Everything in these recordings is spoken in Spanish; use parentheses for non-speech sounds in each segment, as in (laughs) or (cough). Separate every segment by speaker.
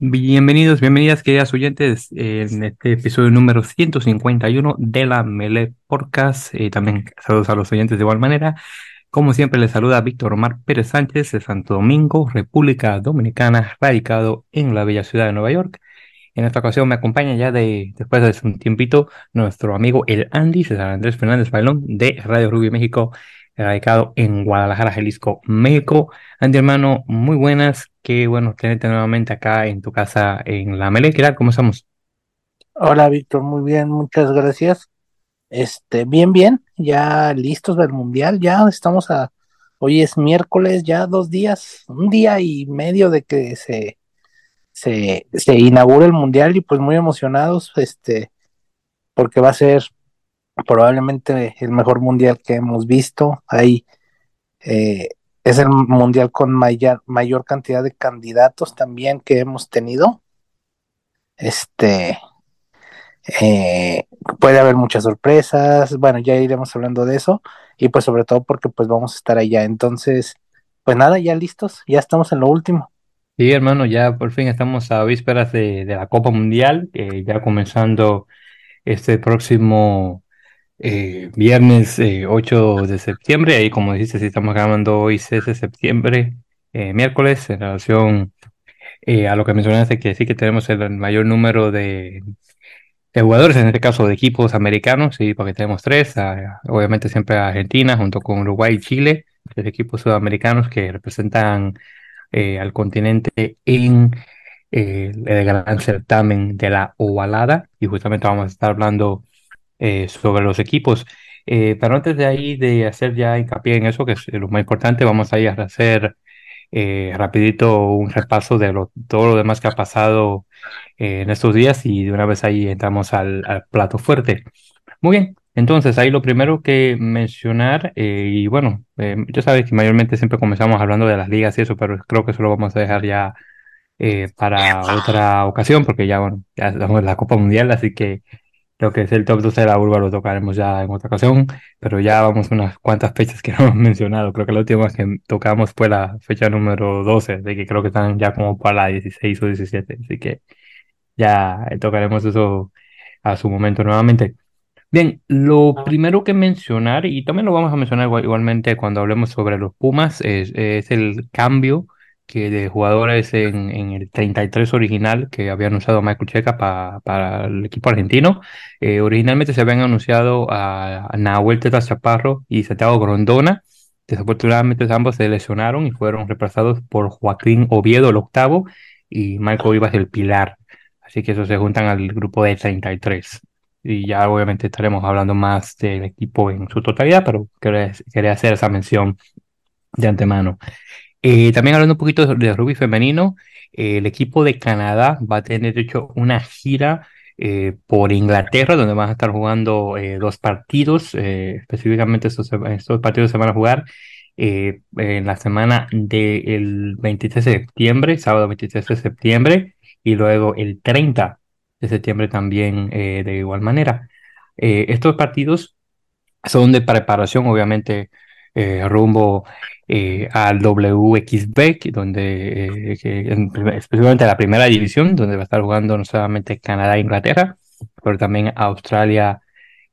Speaker 1: Bienvenidos, bienvenidas, queridas oyentes, en este episodio número 151 de la Mele Podcast. Eh, también saludos a los oyentes de igual manera. Como siempre, les saluda Víctor Omar Pérez Sánchez de Santo Domingo, República Dominicana, radicado en la bella ciudad de Nueva York. En esta ocasión me acompaña ya de, después de un tiempito, nuestro amigo el Andy, César Andrés Fernández Bailón, de Radio Rubio México, radicado en Guadalajara, Jalisco, México. Andy, hermano, muy buenas. Qué bueno tenerte nuevamente acá en tu casa en La Mele. ¿Cómo estamos?
Speaker 2: Hola, Víctor, muy bien, muchas gracias. Este, bien, bien, ya listos del mundial, ya estamos a, hoy es miércoles, ya dos días, un día y medio de que se, se, se inaugure el mundial y pues muy emocionados, este, porque va a ser probablemente el mejor mundial que hemos visto. Ahí eh, es el mundial con mayor, mayor cantidad de candidatos también que hemos tenido. Este eh, puede haber muchas sorpresas. Bueno, ya iremos hablando de eso. Y pues sobre todo porque pues vamos a estar allá. Entonces, pues nada, ya listos, ya estamos en lo último.
Speaker 1: Sí, hermano, ya por fin estamos a vísperas de, de la Copa Mundial, ya comenzando este próximo eh, viernes 8 de septiembre. Ahí, como dijiste, si estamos grabando hoy 6 de septiembre, miércoles, en relación a lo que mencionaste, que sí que tenemos el mayor número de, jugadores, en este caso de equipos americanos, sí, porque tenemos tres, obviamente siempre Argentina, junto con Uruguay y Chile, tres equipos sudamericanos que representan eh, al continente en eh, el gran certamen de la ovalada, y justamente vamos a estar hablando eh, sobre los equipos. pero antes de ahí, de hacer ya hincapié en eso, que es lo más importante, vamos a ir a hacer rapidito un repaso de todo lo demás que ha pasado en estos días y de una vez ahí entramos al, plato fuerte. Muy bien, entonces ahí lo primero que mencionar, eh, y bueno, eh, yo sabes que mayormente siempre comenzamos hablando de las ligas y eso, pero creo que eso lo vamos a dejar ya eh, para otra ocasión, porque ya, bueno, ya estamos en la Copa Mundial, así que lo que es el top 12 de la urba lo tocaremos ya en otra ocasión, pero ya vamos unas cuantas fechas que (laughs) no hemos mencionado. Creo que la última que tocamos fue la fecha número 12, de que creo que están ya como para la 16 o 17, así que ya tocaremos eso a su momento nuevamente. Bien, lo primero que mencionar, y también lo vamos a mencionar igualmente cuando hablemos sobre los Pumas, es, el cambio que de jugadores en, en, el 33 original que había anunciado Michael Checa para el equipo argentino. Eh, originalmente se habían anunciado a, Nahuel Teta Chaparro y Santiago Grondona. Desafortunadamente ambos se lesionaron y fueron reemplazados por Joaquín Oviedo, el octavo, y Marco Vivas, el pilar. Así que esos se juntan al grupo de 33. Y ya obviamente estaremos hablando más del equipo en su totalidad, pero quería, hacer esa mención de antemano. Eh, también hablando un poquito de rugby femenino, eh, el equipo de Canadá va a tener hecho una gira eh, por Inglaterra, donde van a estar jugando dos partidos. específicamente estos, partidos se van a jugar en la semana del 23 de septiembre, sábado 23 de septiembre, y luego el 30 de septiembre también de igual manera. Estos partidos son de preparación, obviamente, eh, al WXB, donde especialmente la primera división, donde va a estar jugando no solamente Canadá e Inglaterra, pero también Australia,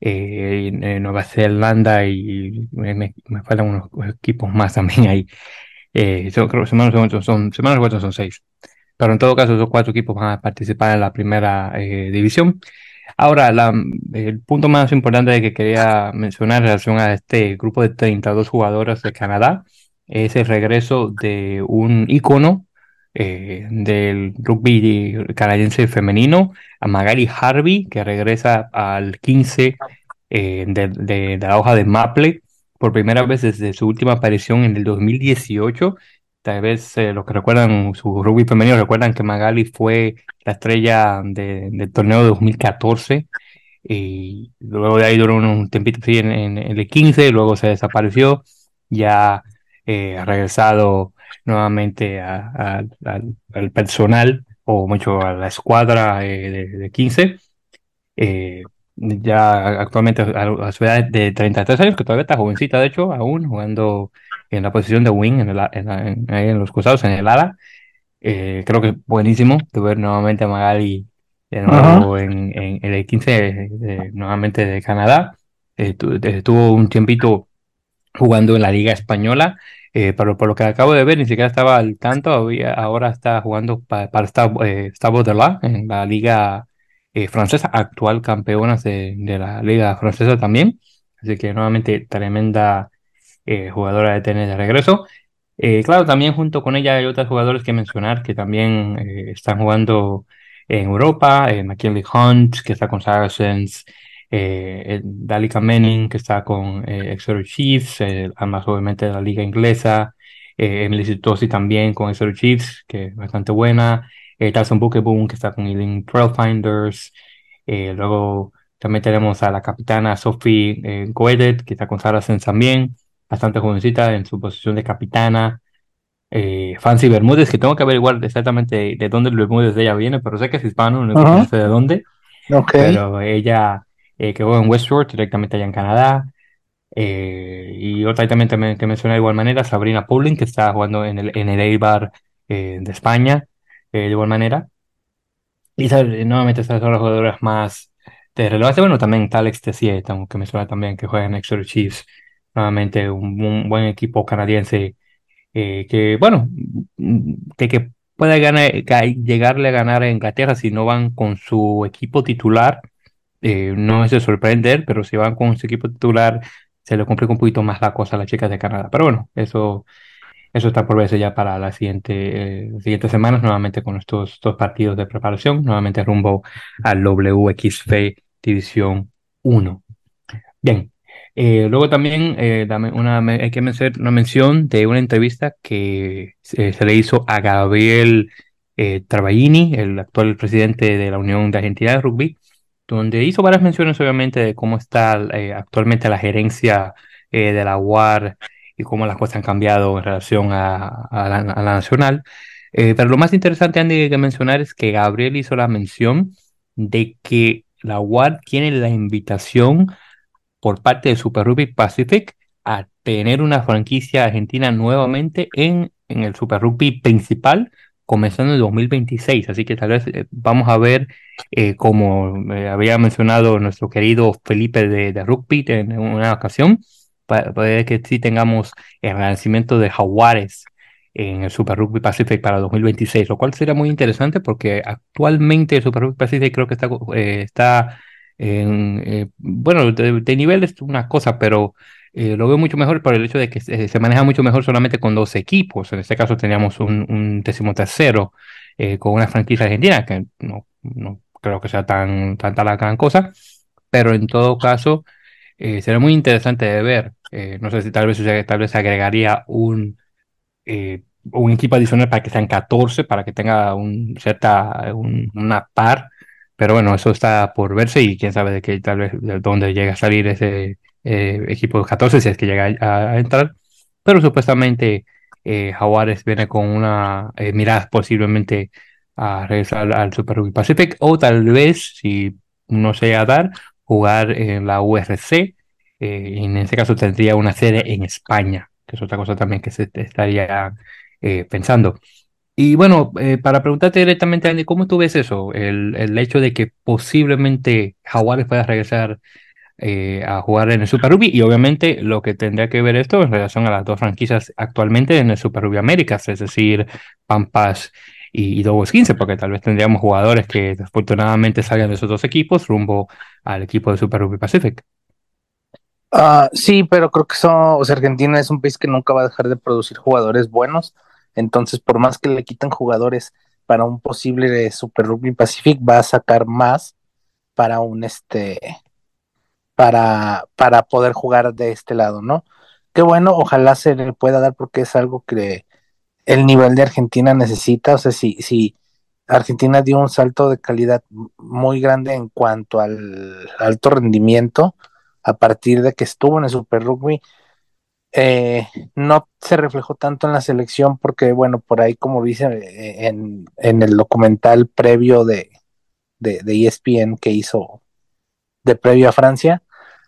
Speaker 1: Nueva Zelanda y me, faltan unos equipos más también ahí. son, creo que semanas son, son, semanas son seis. Pero en todo caso, esos cuatro equipos van a participar en la primera eh, división. Ahora, el punto más importante que quería mencionar en relación a este grupo de 32 jugadoras de Canadá es el regreso de un ícono eh, del rugby canadiense femenino, a Magali Harvey, que regresa al 15 eh, de, la hoja de Maple por primera vez desde su última aparición en el 2018 Tal vez eh, los que recuerdan su rugby femenino recuerdan que Magali fue la estrella del torneo de 2014 y luego de ahí duró un tempito así en, el 15, luego se desapareció, ya eh, ha regresado nuevamente al personal o mucho a la escuadra eh, de, 15. ya actualmente a, su edad de 33 años, que todavía está jovencita, de hecho, aún jugando en la posición de wing, en, el, en, en, en los costados, en el ala. Eh, creo que buenísimo de ver nuevamente a Magali de nuevo en, en, el 15 de, de, nuevamente de Canadá. Eh, estuvo un tiempito jugando en la Liga Española, eh, pero por lo que acabo de ver, ni siquiera estaba al tanto. Ahora está jugando para, para la en la Liga Francesa, actual campeona de, la Liga Francesa también. Así que nuevamente tremenda jugadora de tenis de regreso. Eh, claro, también junto con ella hay otros jugadores que mencionar que también eh, están jugando en Europa, eh, McKinley Hunt, que está con Saracens, eh, Dalika Manning, que está con eh, Exeter Chiefs, además obviamente de la liga inglesa, Emily Sitosi también con Exeter Chiefs, que es bastante buena, eh, Tyson Bookeboom, que está con Ealing Trailfinders, luego también tenemos a la capitana Sophie eh, Goedet, que está con Saracens también, bastante jovencita en su posición de capitana. Eh, Fancy Bermúdez, que tengo que averiguar exactamente de, de dónde Bermúdez de ella viene, pero sé que es hispano, no, uh -huh. sé de dónde.
Speaker 2: Okay.
Speaker 1: Pero ella eh, que juega en Westworld, directamente allá en Canadá. Eh, y otra también, también que menciona de igual manera, Sabrina Pauling, que está jugando en el, en el Eibar eh, de España, de igual manera. Y nuevamente estas son las jugadoras más de relevancia. Bueno, también Alex Tessier, que me suena también, que juega en Exeter Chiefs nuevamente un, un, buen equipo canadiense eh, que, bueno, que, que pueda ganar, llegarle a ganar a Inglaterra si no van con su equipo titular. Eh, no es de sorprender, pero si van con su equipo titular, se le complica un poquito más la cosa a las chicas de Canadá. Pero bueno, eso, eso está por verse ya para la siguiente, eh, las siguientes semanas, nuevamente con estos dos partidos de preparación, nuevamente rumbo al WXF División 1. Bien, eh, luego también eh, una, hay que hacer una mención de una entrevista que se le hizo a Gabriel Travaglini, el actual presidente de la Unión de Argentina de Rugby, donde hizo varias menciones obviamente de cómo está eh, actualmente la gerencia eh, de la UAR y cómo las cosas han cambiado en relación a, la, nacional. pero lo más interesante, Andy, que mencionar es que Gabriel hizo la mención de que la UAR tiene la invitación por parte de Super Rugby Pacific a tener una franquicia argentina nuevamente en, en el Super Rugby principal, comenzando en 2026. Así que tal vez eh, vamos a ver, eh, como eh, había mencionado nuestro querido Felipe de, de Rugby en una ocasión, puede que sí tengamos el renacimiento de Jaguares en el Super Rugby Pacific para 2026, lo cual sería muy interesante porque actualmente el Super Rugby Pacific creo que está, está en, eh, bueno, de, de, nivel es una cosa, pero eh, lo veo mucho mejor por el hecho de que se, se, maneja mucho mejor solamente con dos equipos. En este caso teníamos un, un decimotercero eh, con una franquicia argentina, que no, no creo que sea tan tanta la gran cosa, pero en todo caso eh, será muy interesante de ver. Eh, no sé si tal vez, tal vez agregaría un, un equipo adicional para que sean 14, para que tenga una par pero bueno, eso está por verse y quién sabe de qué, tal vez de dónde llega a salir ese eh, equipo de 14, si es que llega a, entrar. Pero supuestamente eh, Jaguares viene con una eh, mirada posiblemente a regresar al, Super Rugby Pacific o tal vez, si no se a dar, jugar en la URC. y en ese caso tendría una sede en España, que es otra cosa también que se estaría pensando. Y bueno, eh, para preguntarte directamente, Andy, ¿cómo tú ves eso? El, el hecho de que posiblemente Jaguares pueda regresar eh, a jugar en el Super Rugby y obviamente lo que tendría que ver esto en relación a las dos franquicias actualmente en el Super Rugby Américas, es decir, Pampas y, y Dogos 15, porque tal vez tendríamos jugadores que desafortunadamente salgan de esos dos equipos rumbo al equipo de Super Rugby Pacific.
Speaker 2: Uh, sí, pero creo que eso, o sea, Argentina es un país que nunca va a dejar de producir jugadores buenos. Entonces, por más que le quitan jugadores para un posible Super Rugby Pacific, va a sacar más para un este para, para poder jugar de este lado, ¿no? Qué bueno, ojalá se le pueda dar porque es algo que el nivel de Argentina necesita. O sea, si, si Argentina dio un salto de calidad muy grande en cuanto al alto rendimiento a partir de que estuvo en el Super Rugby, eh, no se reflejó tanto en la selección porque, bueno, por ahí, como dice eh, en, en el documental previo de, de, de, ESPN que hizo de previo a Francia,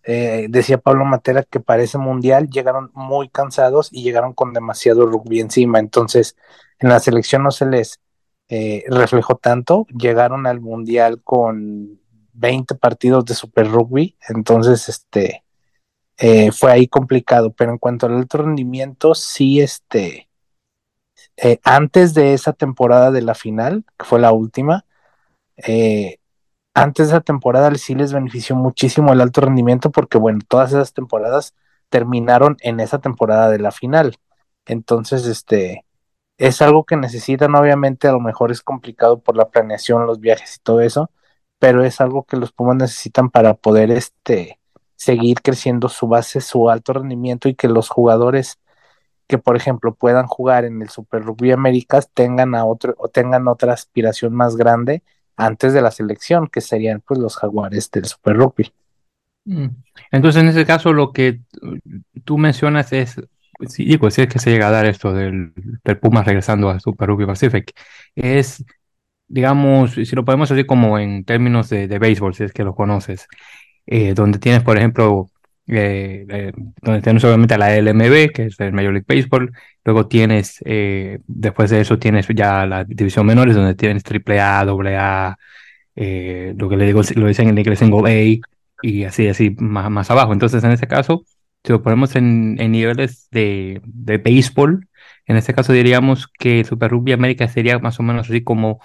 Speaker 2: eh, decía Pablo Matera que para ese mundial llegaron muy cansados y llegaron con demasiado rugby encima. Entonces, en la selección no se les eh, reflejó tanto. Llegaron al mundial con 20 partidos de Super Rugby. Entonces, este eh, fue ahí complicado. Pero en cuanto al alto rendimiento, sí, este. Eh, antes de esa temporada de la final, que fue la última, eh, antes de esa temporada sí les benefició muchísimo el alto rendimiento porque, bueno, todas esas temporadas terminaron en esa temporada de la final. Entonces, este, es algo que necesitan, obviamente, a lo mejor es complicado por la planeación, los viajes y todo eso, pero es algo que los Pumas necesitan para poder, este, seguir creciendo su base, su alto rendimiento y que los jugadores que, por ejemplo, puedan jugar en el Super Rugby Américas tengan a otro o tengan otra aspiración más grande antes de la selección, que serían pues los jaguares del Super Rugby.
Speaker 1: Mm. Entonces, en ese caso, lo que tú mencionas es, sí, digo, si es que se llega a dar esto del, del Pumas regresando al Super Rugby Pacific, es, digamos, si lo podemos decir como en términos de, de béisbol, si es que lo conoces, eh, donde tienes, por ejemplo, eh, donde tienes obviamente la LMB, que es el Major League Baseball, luego tienes, eh, después de eso tienes ya la división menores, donde tienes AAA, AA, eh, lo que le digo, lo dicen en inglés single A, y así, así, más, más abajo. Entonces, en este caso, si lo ponemos en, en niveles de, de béisbol, en este caso diríamos que Super Rugby América sería más o menos así como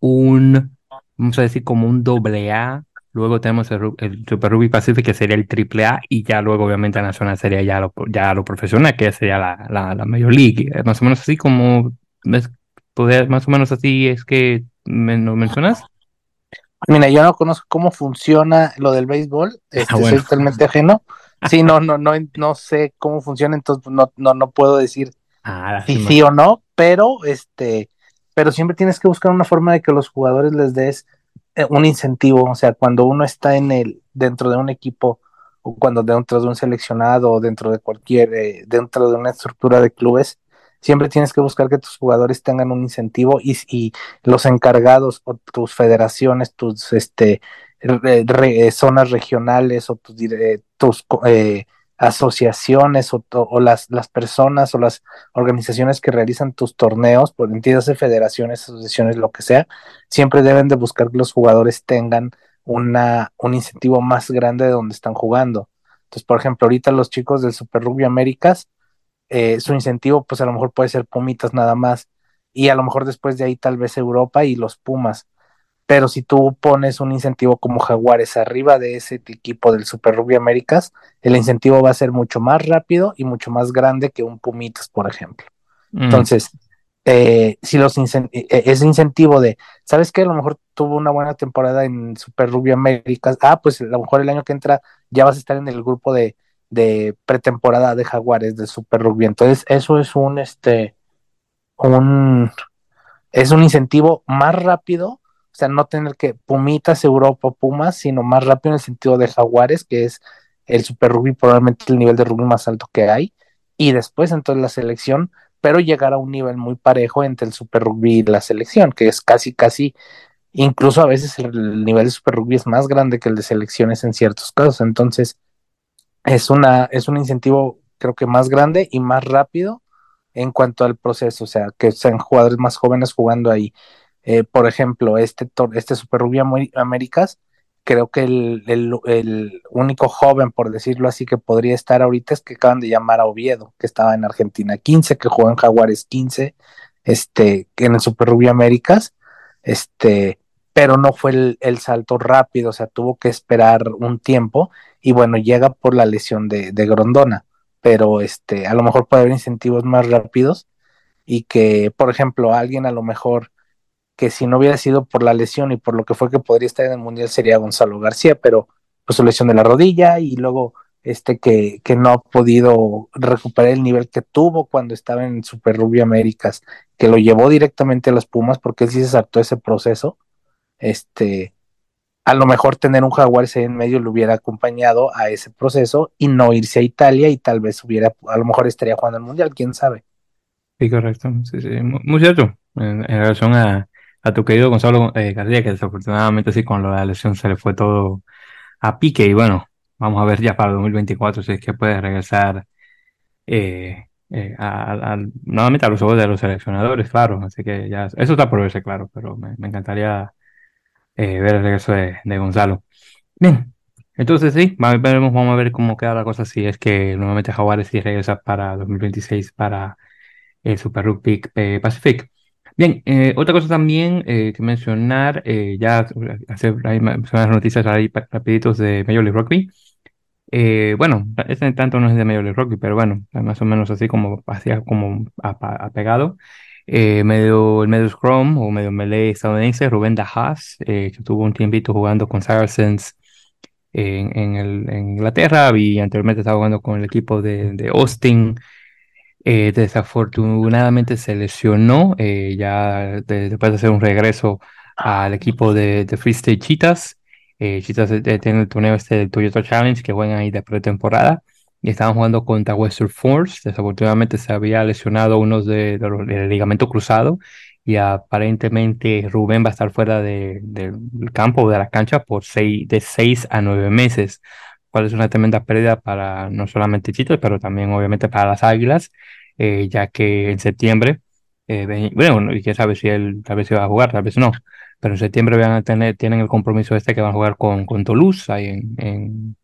Speaker 1: un, vamos a decir, como un doble A Luego tenemos el, el, Super Rugby Pacific, que sería el triple A, y ya luego, obviamente, la Nacional sería ya lo, ya lo profesional, que sería la, la, la Major League. Más o menos así como, ¿ves? Poder, más o menos así es que me, ¿no mencionas.
Speaker 2: Mira, yo no conozco cómo funciona lo del béisbol, (laughs) este, ah, bueno. soy totalmente ajeno. Sí, no, no, no, no sé cómo funciona, entonces no, no, no puedo decir ah, si sí o no, pero este, pero siempre tienes que buscar una forma de que los jugadores les des eh, un incentivo, o sea, cuando uno está en el, dentro de un equipo, o cuando dentro de un seleccionado, o dentro de cualquier, eh, dentro de una estructura de clubes, siempre tienes que buscar que tus jugadores tengan un incentivo y, y los encargados o tus federaciones, tus este, re, zonas regionales o tus, eh, tus eh, asociaciones o, las, las personas o las organizaciones que realizan tus torneos, por entidades de federaciones, asociaciones, lo que sea, siempre deben de buscar que los jugadores tengan una, un incentivo más grande de donde están jugando. Entonces, por ejemplo, ahorita los chicos del Super Rugby Américas, eh, su incentivo pues a lo mejor puede ser Pumitas nada más y a lo mejor después de ahí tal vez Europa y los Pumas pero si tú pones un incentivo como Jaguares arriba de ese equipo del Super Rugby Américas, el incentivo va a ser mucho más rápido y mucho más grande que un Pumitas, por ejemplo. Mm. Entonces, eh, si los incent eh, ese incentivo de, ¿sabes qué? A lo mejor tuvo una buena temporada en Super Rugby Américas, ah, pues a lo mejor el año que entra ya vas a estar en el grupo de, de pretemporada de Jaguares de Super Rugby. Entonces, eso es un, este, un, es un incentivo más rápido sea, no tener que Pumitas, Europa, Pumas, sino más rápido en el sentido de Jaguares, que es el Super Rugby, probablemente el nivel de rugby más alto que hay, y después entonces la selección, pero llegar a un nivel muy parejo entre el Super Rugby y la selección, que es casi, casi, incluso a veces el nivel de Super Rugby es más grande que el de selecciones en ciertos casos, entonces es, una, es un incentivo creo que más grande y más rápido en cuanto al proceso, o sea, que sean jugadores más jóvenes jugando ahí. Eh, por ejemplo, este, este Super Rugby Américas, creo que el, el, único joven, por decirlo así, que podría estar ahorita es que acaban de llamar a Oviedo, que estaba en Argentina 15, que jugó en Jaguares 15, este, en el Super Rugby Américas, este, pero no fue el, el, salto rápido, o sea, tuvo que esperar un tiempo y bueno, llega por la lesión de, de Grondona, pero este, a lo mejor puede haber incentivos más rápidos y que, por ejemplo, alguien a lo mejor que si no hubiera sido por la lesión y por lo que fue que podría estar en el Mundial sería Gonzalo García, pero pues su lesión de la rodilla y luego este que, que no ha podido recuperar el nivel que tuvo cuando estaba en Super Rugby Américas, que lo llevó directamente a las Pumas porque él sí se saltó ese proceso, este, a lo mejor tener un Jaguar en medio le hubiera acompañado a ese proceso y no irse a Italia y tal vez hubiera, a lo mejor estaría jugando el Mundial, quién sabe.
Speaker 1: Sí, correcto, sí, sí, muy cierto, en, en relación a, a tu querido Gonzalo eh, García, que desafortunadamente sí con la lesión se le fue todo a pique y bueno, vamos a ver ya para 2024 si es que puede regresar eh, eh, a- nuevamente a los ojos de los seleccionadores, claro. Así que ya, eso está por verse, claro, pero me, encantaría ver el regreso de, Gonzalo. Bien, entonces sí, vamos a ver cómo queda la cosa si es que nuevamente Jaguares sí regresa para 2026 para el Super Rugby Pacific. Bien, eh, otra cosa también eh, que mencionar, eh, ya son las noticias ahí rapiditos de Major League Rugby. Eh, bueno, este tanto no es de Major League Rugby, pero bueno, más o menos así como hacía como apegado. Eh, medio, el medio scrum o medio melee estadounidense, Rubén Dajas, eh, que tuvo un tiempito jugando con Saracens en, en, el- en Inglaterra y anteriormente estaba jugando con el equipo de, de Austin. Eh, desafortunadamente se lesionó eh, ya de- después de hacer un regreso al equipo de, de Free State Cheetahs. Eh, Cheetahs eh, tiene el torneo este del Toyota Challenge que juegan ahí de pretemporada y estaban jugando contra Western Force. Desafortunadamente se había lesionado uno de, de los- del ligamento cruzado y aparentemente Rubén va a estar fuera de- del campo de la cancha por seis, de seis a nueve meses, cual es una tremenda pérdida para no solamente Cheetahs, pero también obviamente para las Águilas eh, ya que en septiembre, eh, bueno, y quién sabe si él tal vez iba a jugar, tal vez no, pero en septiembre van a tener, tienen el compromiso este que van a jugar con, con Toulouse, ahí en, en,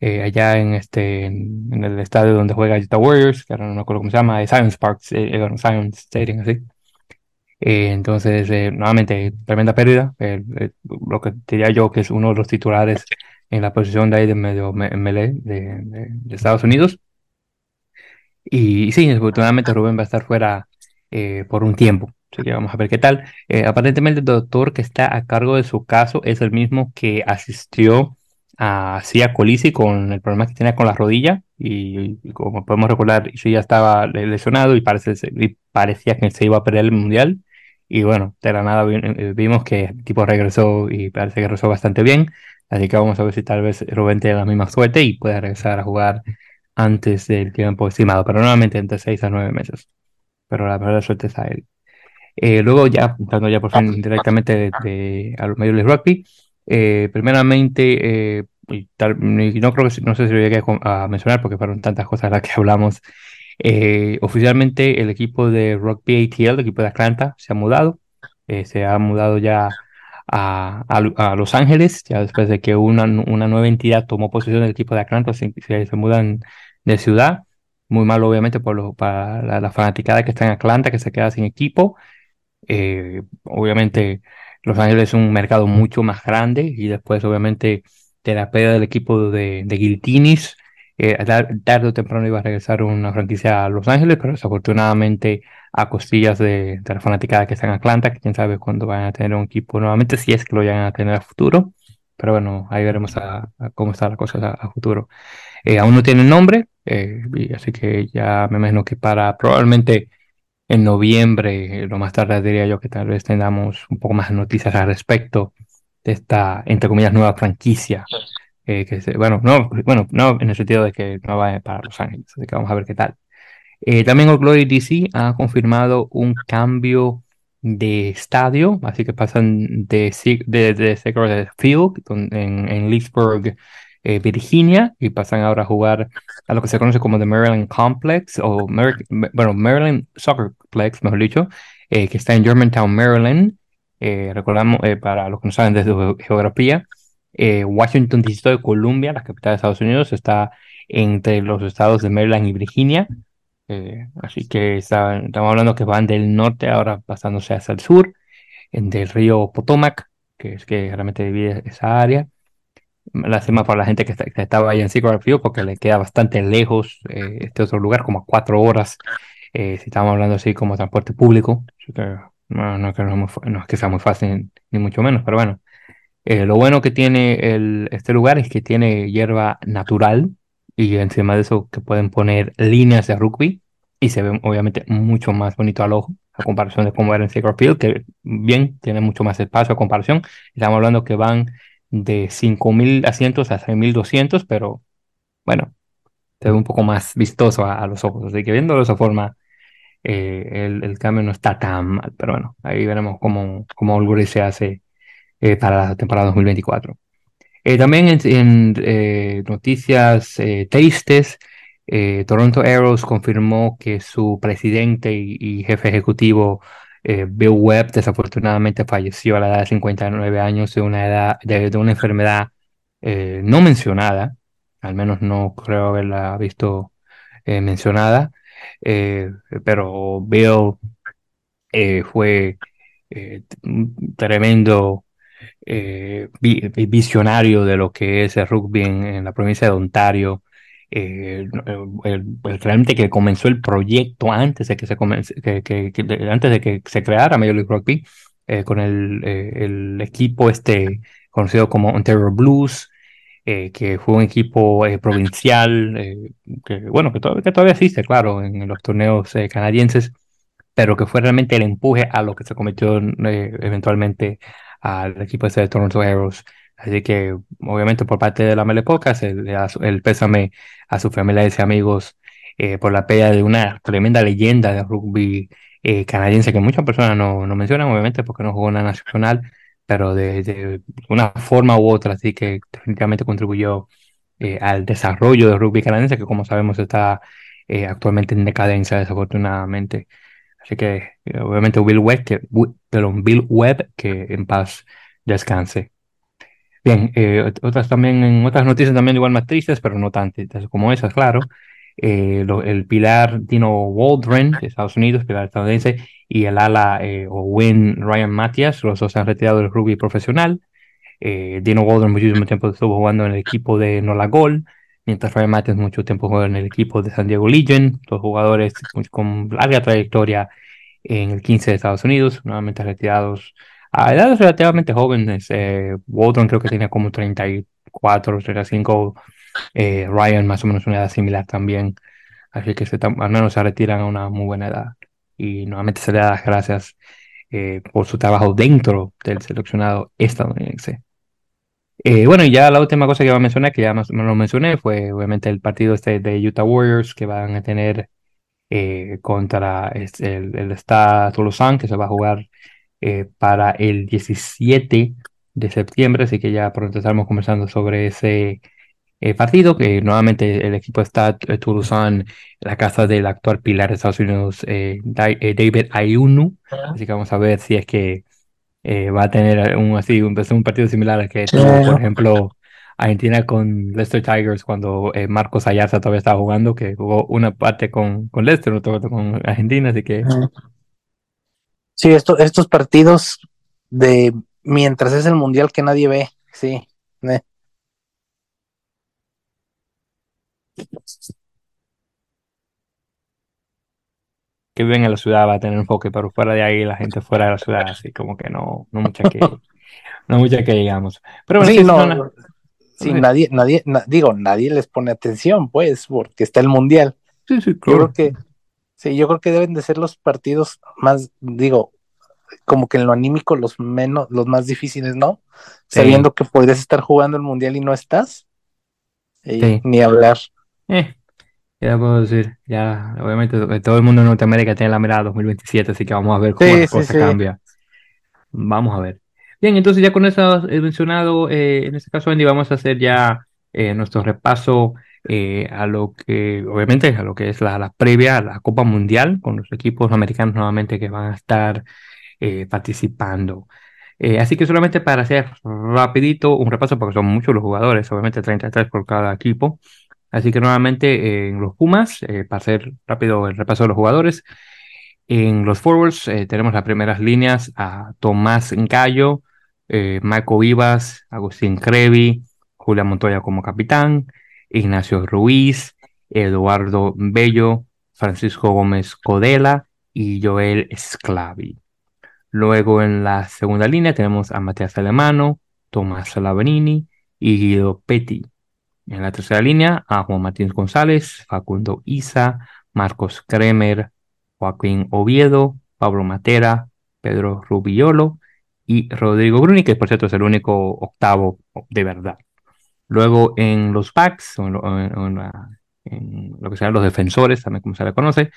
Speaker 1: eh, allá en, este, en, en el estadio donde juega Utah Warriors, que ahora no me acuerdo cómo se llama, Science Park, eh, eh, Science Stadium, así. Eh, entonces, eh, nuevamente, tremenda pérdida. eh, eh, lo que diría yo que es uno de los titulares en la posición de ahí de medio me- melee de, de de Estados Unidos. Y sí, desafortunadamente Rubén va a estar fuera eh, por un tiempo. Así que vamos a ver qué tal. Eh, aparentemente el doctor que está a cargo de su caso es el mismo que asistió a Sia Colisi con el problema que tenía con la rodilla. Y, y como podemos recordar, sí ya estaba le- lesionado y, parece, y parecía que se iba a perder el mundial. Y bueno, de la nada eh, vimos que el tipo regresó y parece que regresó bastante bien. Así que vamos a ver si tal vez Rubén tiene la misma suerte y puede regresar a jugar antes del tiempo estimado, pero normalmente entre 6 a 9 meses. Pero la verdad suerte es a él. Eh, luego ya, entrando ya por fin directamente de, de- a los Major League Rugby, eh, primeramente, eh, tal, no creo que, no sé si lo llegué a mencionar porque fueron tantas cosas las que hablamos. eh, oficialmente el equipo de Rugby ATL, el equipo de Atlanta, se ha mudado. eh, se ha mudado ya a, a Los Ángeles, ya después de que una, una nueva entidad tomó posesión del equipo de Atlanta, se, se, mudan de ciudad. Muy mal, obviamente, por lo, para la, la fanaticada que está en Atlanta, que se queda sin equipo. Eh, obviamente, Los Ángeles es un mercado mucho más grande y después, obviamente, de la pérdida del equipo de, de Guiltinis, eh, tar- tarde o temprano iba a regresar una franquicia a Los Ángeles, pero desafortunadamente a costillas de, de la fanaticada que está en Atlanta, que quién sabe cuándo van a tener un equipo nuevamente, si es que lo vayan a tener a futuro. Pero bueno, ahí veremos a, a cómo está la cosa a, a futuro. Eh, aún no tiene nombre, eh, así que ya me imagino que para probablemente en noviembre, eh, lo más tarde diría yo que tal vez tengamos un poco más noticias al respecto de esta, entre comillas, nueva franquicia. eh, que bueno, no, bueno, no en el sentido de que no va para Los Ángeles, así que vamos a ver qué tal. Eh, también All Glory DC ha confirmado un cambio de estadio, así que pasan de, de, de Field en, en Leesburg, eh, Virginia, y pasan ahora a jugar a lo que se conoce como The Maryland Complex, o Mer- bueno, Maryland Soccer Complex, mejor dicho, eh, que está en Germantown, Maryland. Recordamos, para los que no saben de su ge- geografía, Washington, Distrito de Columbia, la capital de Estados Unidos, está entre los estados de Maryland y Virginia. Eh, así que está- estamos hablando que van del norte ahora pasándose hacia el sur, del río Potomac, que es que realmente divide esa área. Lástima para la gente que, está- que estaba ahí en Secret porque le queda bastante lejos eh, este otro lugar, como a cuatro horas, eh, si estamos hablando así como transporte público. No, es que no es muy no sea muy fácil, ni mucho menos, pero bueno. Lo bueno que tiene el, este lugar es que tiene hierba natural y encima de eso que pueden poner líneas de rugby y se ve obviamente mucho más bonito al ojo a comparación de cómo era en Sacred Field, que bien tiene mucho más espacio a comparación. Estamos hablando que van de 5.000 asientos a 6.200, pero bueno, se ve un poco más vistoso a, los ojos. Así que viéndolo de esa forma, eh, el, el cambio no está tan mal, pero bueno, ahí veremos cómo, cómo se hace eh, para la temporada 2024. Eh, también en, eh, noticias eh, tristes, eh, Toronto Arrows confirmó que su presidente y, jefe ejecutivo Bill Webb desafortunadamente falleció a la edad de 59 años de una edad de, de una enfermedad no mencionada, al menos no creo haberla visto mencionada, pero Bill fue tremendo eh, vi- visionario de lo que es el rugby en, la provincia de Ontario. eh, el- realmente que comenzó el proyecto antes de que se comence- antes de que se creara Major League Rugby eh, con el, eh, equipo este conocido como Ontario Blues eh, que fue un equipo eh, provincial eh, que bueno que, to- que todavía existe claro en, los torneos eh, canadienses pero que fue realmente el empuje a lo que se convirtió eh, eventualmente al equipo ese de Toronto Arrows. Así que, obviamente, por parte de la Mele Podcast, el, el pésame a sus familiares y amigos eh, por la pérdida de una tremenda leyenda de rugby eh, canadiense que muchas personas no, no mencionan, obviamente, porque no jugó en la nacional, pero de, de una forma u otra, así que definitivamente contribuyó eh, al desarrollo del rugby canadiense, que como sabemos está eh, actualmente en decadencia, desafortunadamente. Así que, eh, obviamente, Bill Webb, que, Perdón, Bill Webb, que en paz descanse. Bien, eh, ot- otras también, en otras noticias también igual más tristes, pero no tan como esas, claro. Eh, lo- el pilar Dino Waldron de Estados Unidos, pilar estadounidense, y el ala eh, Owen Ryan Matthias, los dos se han retirado del rugby profesional. Eh, Dino Waldron muchísimo tiempo estuvo jugando en el equipo de Nola Gol, mientras Ryan Matthias mucho tiempo jugó en el equipo de San Diego Legion, dos jugadores con larga trayectoria en el 15 de Estados Unidos, nuevamente retirados a edades relativamente jóvenes. Eh, Waldron creo que tenía como 34, 35, eh, Ryan más o menos una edad similar también, así que al menos se retiran a una muy buena edad. Y nuevamente se le da las gracias eh, por su trabajo dentro del seleccionado estadounidense. Eh, bueno, y ya la última cosa que iba a mencionar, que ya más o menos lo mencioné, fue obviamente el partido este de Utah Warriors que van a tener eh, contra el, el Stade Toulousain, que se va a jugar eh, para el 17 de septiembre, así que ya pronto estaremos conversando sobre ese eh, partido, que nuevamente el equipo está eh, Toulousain, la casa del actual pilar de Estados Unidos, eh, David Ayunu, así que vamos a ver si es que va a tener un, así, un, un partido similar al que tuvo, por ejemplo, Argentina con Leicester Tigers cuando eh, Marcos Ayarza todavía estaba jugando, que jugó una parte con, con Leicester, otra parte con Argentina, así que.
Speaker 2: Sí, esto, estos partidos de mientras es el mundial que nadie ve, sí. eh.
Speaker 1: que viven en la ciudad va a tener enfoque, pero fuera de ahí la gente fuera de la ciudad, así como que no, no mucha que, (laughs) no mucha que digamos. Pero bueno,
Speaker 2: Sí,
Speaker 1: sí,
Speaker 2: no,
Speaker 1: una-
Speaker 2: sí,
Speaker 1: sí.
Speaker 2: nadie, nadie, na- digo, nadie les pone atención, pues, porque está el mundial.
Speaker 1: sí, sí,
Speaker 2: Yo
Speaker 1: claro.
Speaker 2: creo que, sí, yo creo que deben de ser los partidos más, digo, como que en lo anímico los menos, los más difíciles, ¿no?
Speaker 1: Sí.
Speaker 2: Sabiendo que podrías estar jugando el mundial y no estás, y
Speaker 1: Sí.
Speaker 2: ni hablar.
Speaker 1: Eh, ya puedo decir, ya, obviamente eh, todo el mundo en Norteamérica tiene la mirada 2027, así que vamos a ver cómo
Speaker 2: Sí,
Speaker 1: la
Speaker 2: sí,
Speaker 1: cosa
Speaker 2: sí.
Speaker 1: cambia. Vamos a ver. Bien, entonces ya con eso he mencionado, eh, en este caso, Andy, vamos a hacer ya eh, nuestro repaso eh, a lo que, obviamente, a lo que es la, la previa a la Copa Mundial, con los equipos americanos nuevamente que van a estar eh, participando. Eh, así que solamente para hacer rapidito un repaso, porque son muchos los jugadores, obviamente 33 por cada equipo. Así que nuevamente eh, en los Pumas, eh, para hacer rápido el repaso de los jugadores, en los forwards eh, tenemos las primeras líneas a Tomás Gallo, eh, Marco Vivas, Agustín Crevi, Julián Montoya como capitán, Ignacio Ruiz, Eduardo Bello, Francisco Gómez Codela y Joel Sclavi. Luego en la segunda línea tenemos a Matías Alemano, Tomás Labrini y Guido Petti. En la tercera línea a Juan Martín González, Facundo Isa, Marcos Kremer, Joaquín Oviedo, Pablo Matera, Pedro Rubiolo y Rodrigo Bruni, que por cierto es el único octavo de verdad. Luego en los backs, en, lo- que sean los defensores, también como se le conoce,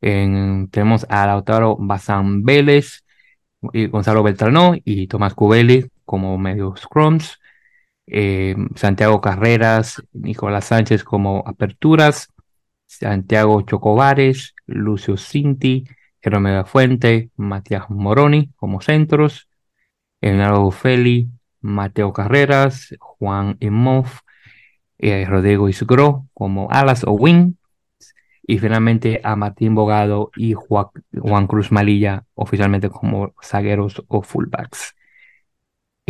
Speaker 1: en- tenemos a Lautaro Bazán Vélez, y Gonzalo Beltranó y Tomás Cubeli como medios scrums. eh, Santiago Carreras, Nicolás Sánchez como aperturas, Santiago Chocobares, Lucio Cinti, Jerome Fuente, Matías Moroni como centros, Leonardo Feli, Mateo Carreras, Juan Imhoff, eh, Rodrigo Isgro como alas o wing, y finalmente a Martín Bogado y Juan Cruz Malilla oficialmente como zagueros o fullbacks.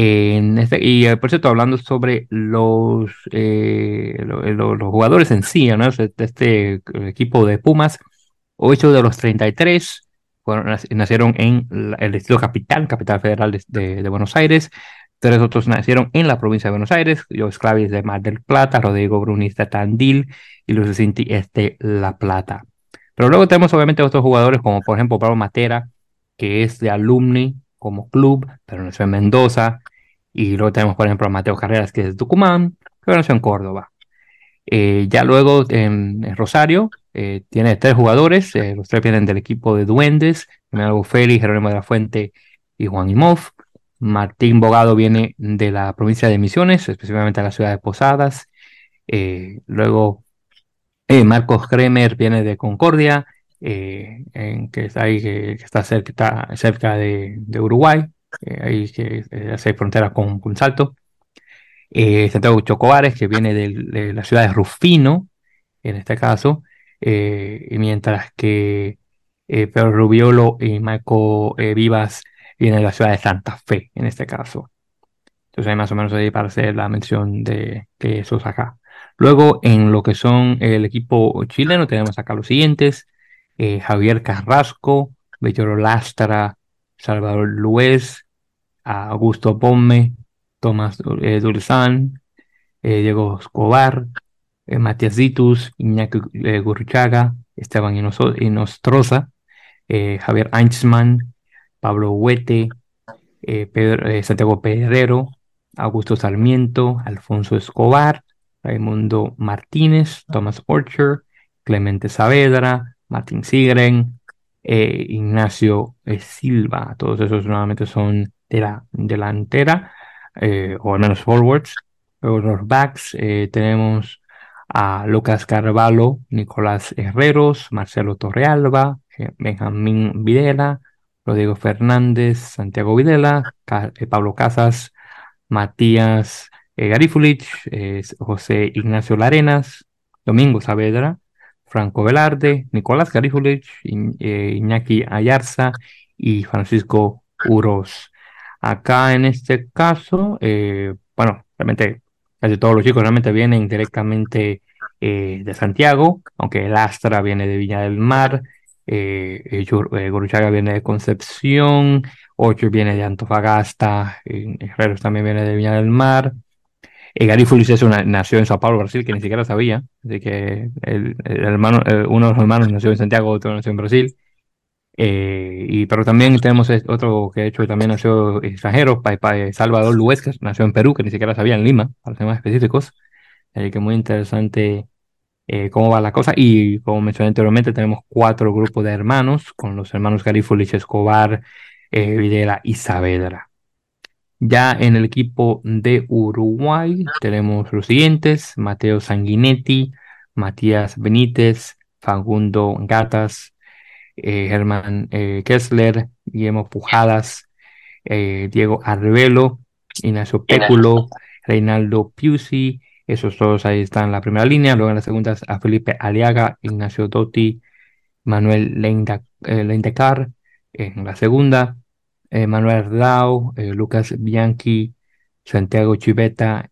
Speaker 1: Este, y eh, por cierto, hablando sobre los, eh, lo- los jugadores en sí. De este equipo de Pumas, 8 de los 33 fueron, nac- nacieron en el distrito capital, capital federal de, Buenos Aires. Tres otros nacieron en la provincia de Buenos Aires, Yo Clavis de Mar del Plata, Rodrigo Brunis de Tandil y Luis Cinti es de La Plata. Pero luego tenemos obviamente otros jugadores como por ejemplo Pablo Matera, que es de Alumni como club, pero nació en Mendoza. Y luego tenemos, por ejemplo, a Mateo Carreras, que es de Tucumán, pero nació en Córdoba. Eh, ya luego en, Rosario eh, tiene tres jugadores, eh, los tres vienen del equipo de Duendes, Leonardo Félix, Jerónimo de la Fuente y Juan Imov. Martín Bogado viene de la provincia de Misiones, específicamente de la ciudad de Posadas. Luego Marcos Kremer viene de Concordia, eh, que está cerca, de, Uruguay, eh, ahí que eh, hace frontera con, con Salto. Eh, Santiago Chocobares, que viene de, la ciudad de Rufino, en este caso, eh, mientras que Pedro Rubiolo y Marco Vivas vienen de la ciudad de Santa Fe, en este caso. Entonces hay más o menos ahí para hacer la mención de, de esos acá. Luego, en lo que son el equipo chileno, tenemos acá los siguientes: eh, Javier Carrasco, Belloro Lastra, Salvador Luez, Augusto Pomme, Tomás eh, Dulzán, eh, Diego Escobar, Matías Ditus, Iñaki Gurruchaga, Esteban Inostroza, Javier Einzmann, Pablo Huete, Pedro- Santiago Pedrero, Augusto Sarmiento, Alfonso Escobar, Raimundo Martínez, Thomas Orcher, Clemente Saavedra, Martín Sigren, eh, Ignacio eh, Silva. Todos esos nuevamente son de la delantera, eh, o al menos forwards. Luego los backs tenemos a Lucas Carvalho, Nicolás Herreros, Marcelo Torrealba, Benjamín Videla, Rodrigo Fernández, Santiago Videla, Pablo Casas, Matías Garifulich, José Ignacio Larenas, Domingo Saavedra, Franco Velarde, Nicolás Garifulich, eh, Iñaki Ayarza y Francisco Uros. Acá en este caso, eh, bueno, realmente casi todos los chicos realmente vienen directamente eh, de Santiago, aunque el Astra viene de Viña del Mar, eh, Gurruchaga viene de Concepción, Ocho viene de Antofagasta, Herreros también viene de Viña del Mar. Eh, Gary Fulis nació en Sao Paulo, Brasil, que ni siquiera sabía. Así que hermano, eh, uno de los hermanos nació en Santiago, otro nació en Brasil. Eh, y, pero también tenemos otro que de hecho también nació extranjero, Salvador Luez, que nació en Perú, que ni siquiera sabía en Lima, para ser más específicos. Así que muy interesante cómo va la cosa. Y como mencioné anteriormente, tenemos cuatro grupos de hermanos, con los hermanos Garifulich, Escobar, Videla y Saavedra. Ya en el equipo de Uruguay tenemos los siguientes: Mateo Sanguinetti, Matías Benítez, Facundo Gatas, eh, Germán eh, Kessler, Guillermo Pujadas, eh, Diego Arbelo, Ignacio Péculo, Reinaldo Piusi, esos todos ahí están en la primera línea. Luego en la segunda a Felipe Aliaga, Ignacio Dotti, Manuel Leinda- eh, en la segunda, Manuel Ardao, eh, Lucas Bianchi, Santiago Chiveta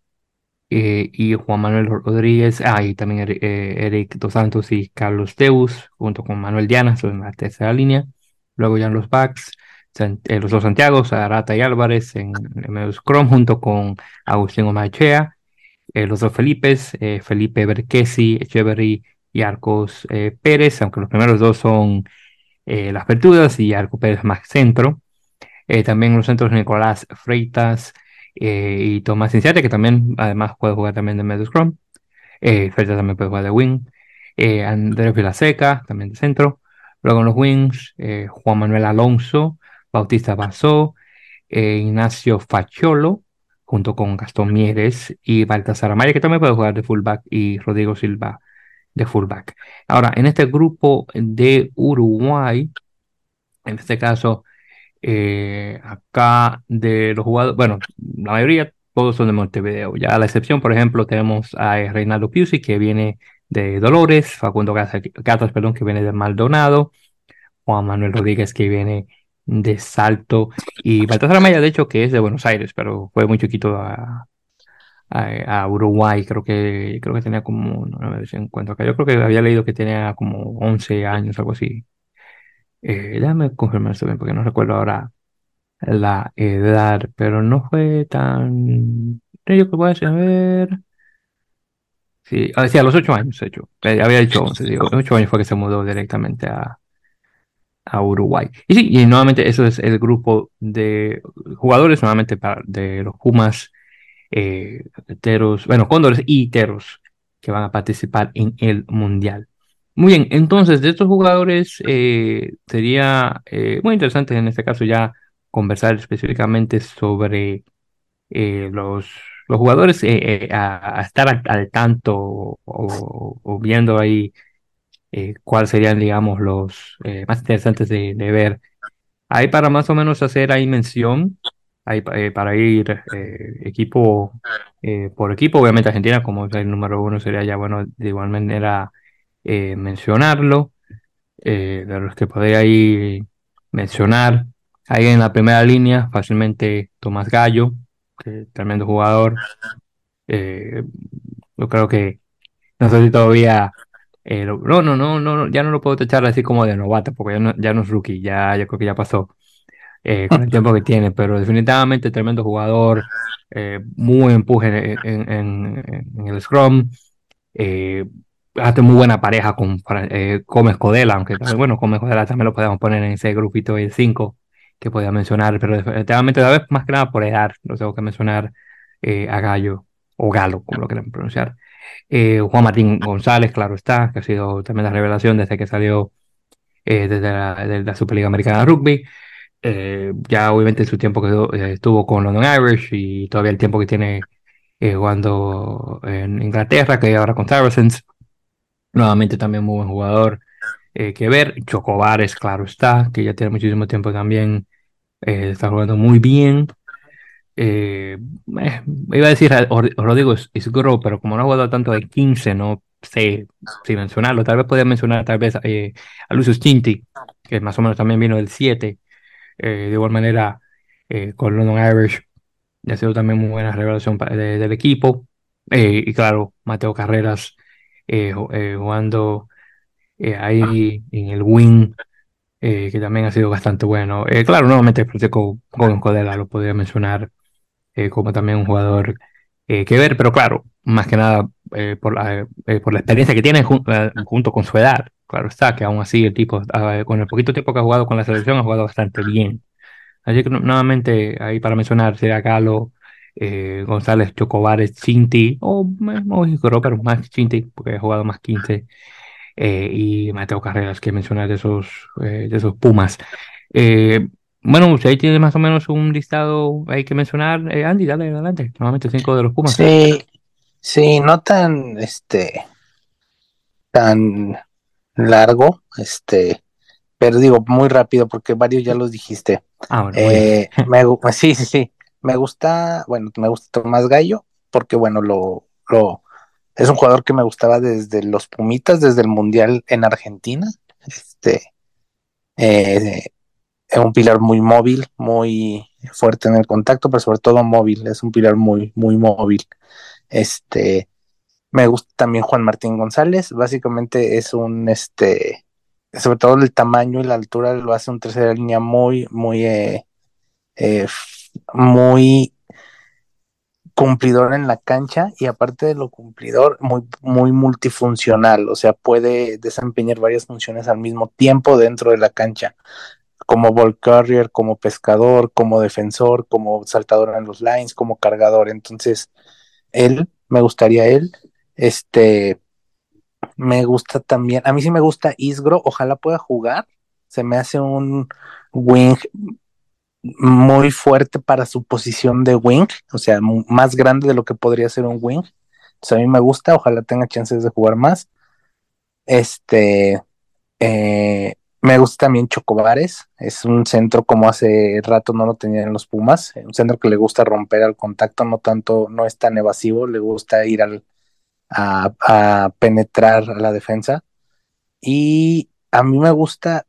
Speaker 1: eh, y Juan Manuel Rodríguez, ah, y también eh, Eric Dos Santos y Carlos Teus, junto con Manuel Diana, son en la tercera línea. Luego ya en los backs, los dos Santiagos, Arata y Álvarez en, en medio scrum, junto con Agustín Omachea, los dos Felipes, Felipe Berquesi, Echeverry y Arcos Pérez, aunque los primeros dos son las Pertudas y Arco Pérez más centro. Eh, también los centros Nicolás Freitas eh, y Tomás Inciarte, que también además puede jugar también de medio scrum. Eh, Freitas también puede jugar de wing. Eh, Andrés Vilaseca, también de centro. Luego en los wings, Juan Manuel Alonso, Bautista Basó, Ignacio Facholo, junto con Gastón Mieres y Baltasar Amaya, que también puede jugar de fullback, y Rodrigo Silva de fullback. Ahora, en este grupo de Uruguay, en este caso, eh, acá de los jugadores, bueno, la mayoría todos son de Montevideo. Ya a la excepción, por ejemplo, tenemos a Reinaldo Piusi, que viene de Dolores, Facundo Gatas, perdón, que viene de Maldonado, Juan Manuel Rodríguez, que viene de Salto, y Baltasar Amaya, de hecho, que es de Buenos Aires, pero fue muy chiquito a, a, Uruguay, creo que, creo que tenía como, no me en cuenta acá, yo creo que había leído que tenía como 11 años, algo así. Eh, déjame confirmar esto bien, porque no recuerdo ahora la edad, pero no fue tan... Yo que voy a ver... Sí, ah, sí, a los 8 años, hecho. Eh, había dicho 11, digo, 8 años fue que se mudó directamente a, a Uruguay. Y sí, y nuevamente eso es el grupo de jugadores, nuevamente para, de los Pumas, eh, teros, bueno, cóndores y teros que van a participar en el Mundial. Muy bien, entonces de estos jugadores eh, sería eh, muy interesante en este caso ya conversar específicamente sobre eh, los, los jugadores a, estar al, tanto o, viendo ahí cuáles serían, digamos, los más interesantes de, ver. Hay para más o menos hacer ahí mención, hay para ir equipo por equipo, obviamente Argentina como el número uno sería ya bueno de igual manera eh, mencionarlo, eh, de los que ahí mencionar. Ahí en la primera línea, fácilmente Tomás Gallo, que tremendo jugador. Eh, yo creo que no sé si todavía. no, no, no, no, ya no lo puedo tachar así como de novato, porque ya no, ya no es rookie, ya yo creo que ya pasó con el tiempo que tiene, pero definitivamente tremendo jugador, muy empuje en el Scrum, hace muy buena pareja con eh, Gómez Codela, aunque bueno, Gómez Codela también lo podemos poner en ese grupito de cinco que podía mencionar, pero definitivamente, vez más que nada por edad, lo tengo que mencionar eh, a Gallo, o Galo, como lo quieran pronunciar. Eh, Juan Martín González, claro está, que ha sido también la revelación desde que salió eh, desde la, Superliga Americana de Rugby. ya obviamente su tiempo que estuvo con London Irish y todavía el tiempo que tiene jugando en Inglaterra, que ahora con Saracens. Nuevamente también muy buen jugador eh, que ver. Chocobares, claro está, que ya tiene muchísimo tiempo también. Eh, está jugando muy bien. Eh, iba a decir Rodrigo Isgro, pero como no ha jugado tanto de 15, no sé si mencionarlo. Tal vez podría mencionar tal vez a Lucius Chinti, que más o menos también vino del 7. de igual manera, con London Irish, ha sido también muy buena revelación del equipo. y claro, Mateo Carreras eh, eh, jugando eh, ahí en el wing, que también ha sido bastante bueno. claro, nuevamente Francisco con Codela lo podría mencionar como también un jugador que ver, pero claro, más que nada por, la, por la experiencia que tiene junto con su edad. Claro está, que aún así el tipo, con el poquito tiempo que ha jugado con la selección, ha jugado bastante bien. Así que nuevamente ahí para mencionar sería Galo, eh, González Chocobares, Chinti, o, o pero más Chinti, porque ha jugado más 15, eh, y Mateo Carreras, que mencionas de esos, eh, de esos Pumas. bueno, si ahí tiene más o menos un listado hay que mencionar, Andy, dale adelante, normalmente cinco de los Pumas.
Speaker 2: Sí, sí, no tan, este, tan largo, este, pero digo muy rápido porque varios ya los dijiste. Ah, bueno, me, sí, sí, sí. Me gusta, bueno, me gusta Tomás Gallo, porque bueno, lo, lo, es un jugador que me gustaba desde los Pumitas, desde el Mundial en Argentina. Este, eh, es un pilar muy móvil, muy fuerte en el contacto, pero sobre todo móvil, es un pilar muy, muy móvil. Este, me gusta también Juan Martín González, básicamente es un, este, sobre todo el tamaño y la altura lo hace un tercera línea muy, muy eh, eh, muy cumplidor en la cancha y aparte de lo cumplidor, muy, muy multifuncional, o sea, puede desempeñar varias funciones al mismo tiempo dentro de la cancha, como ball carrier, como pescador, como defensor, como saltador en los lines, como cargador. Entonces, él, me gustaría él, este, me gusta también, a mí sí me gusta Isgro, ojalá pueda jugar, se me hace un wing muy fuerte para su posición de wing, o sea, más grande de lo que podría ser un wing. Entonces a mí me gusta, ojalá tenga chances de jugar más. Este, eh, me gusta también Chocobares, es un centro como hace rato no lo tenía en los Pumas, un centro que le gusta romper al contacto, no tanto, no es tan evasivo, le gusta ir al, a, a penetrar a la defensa. Y a mí me gusta,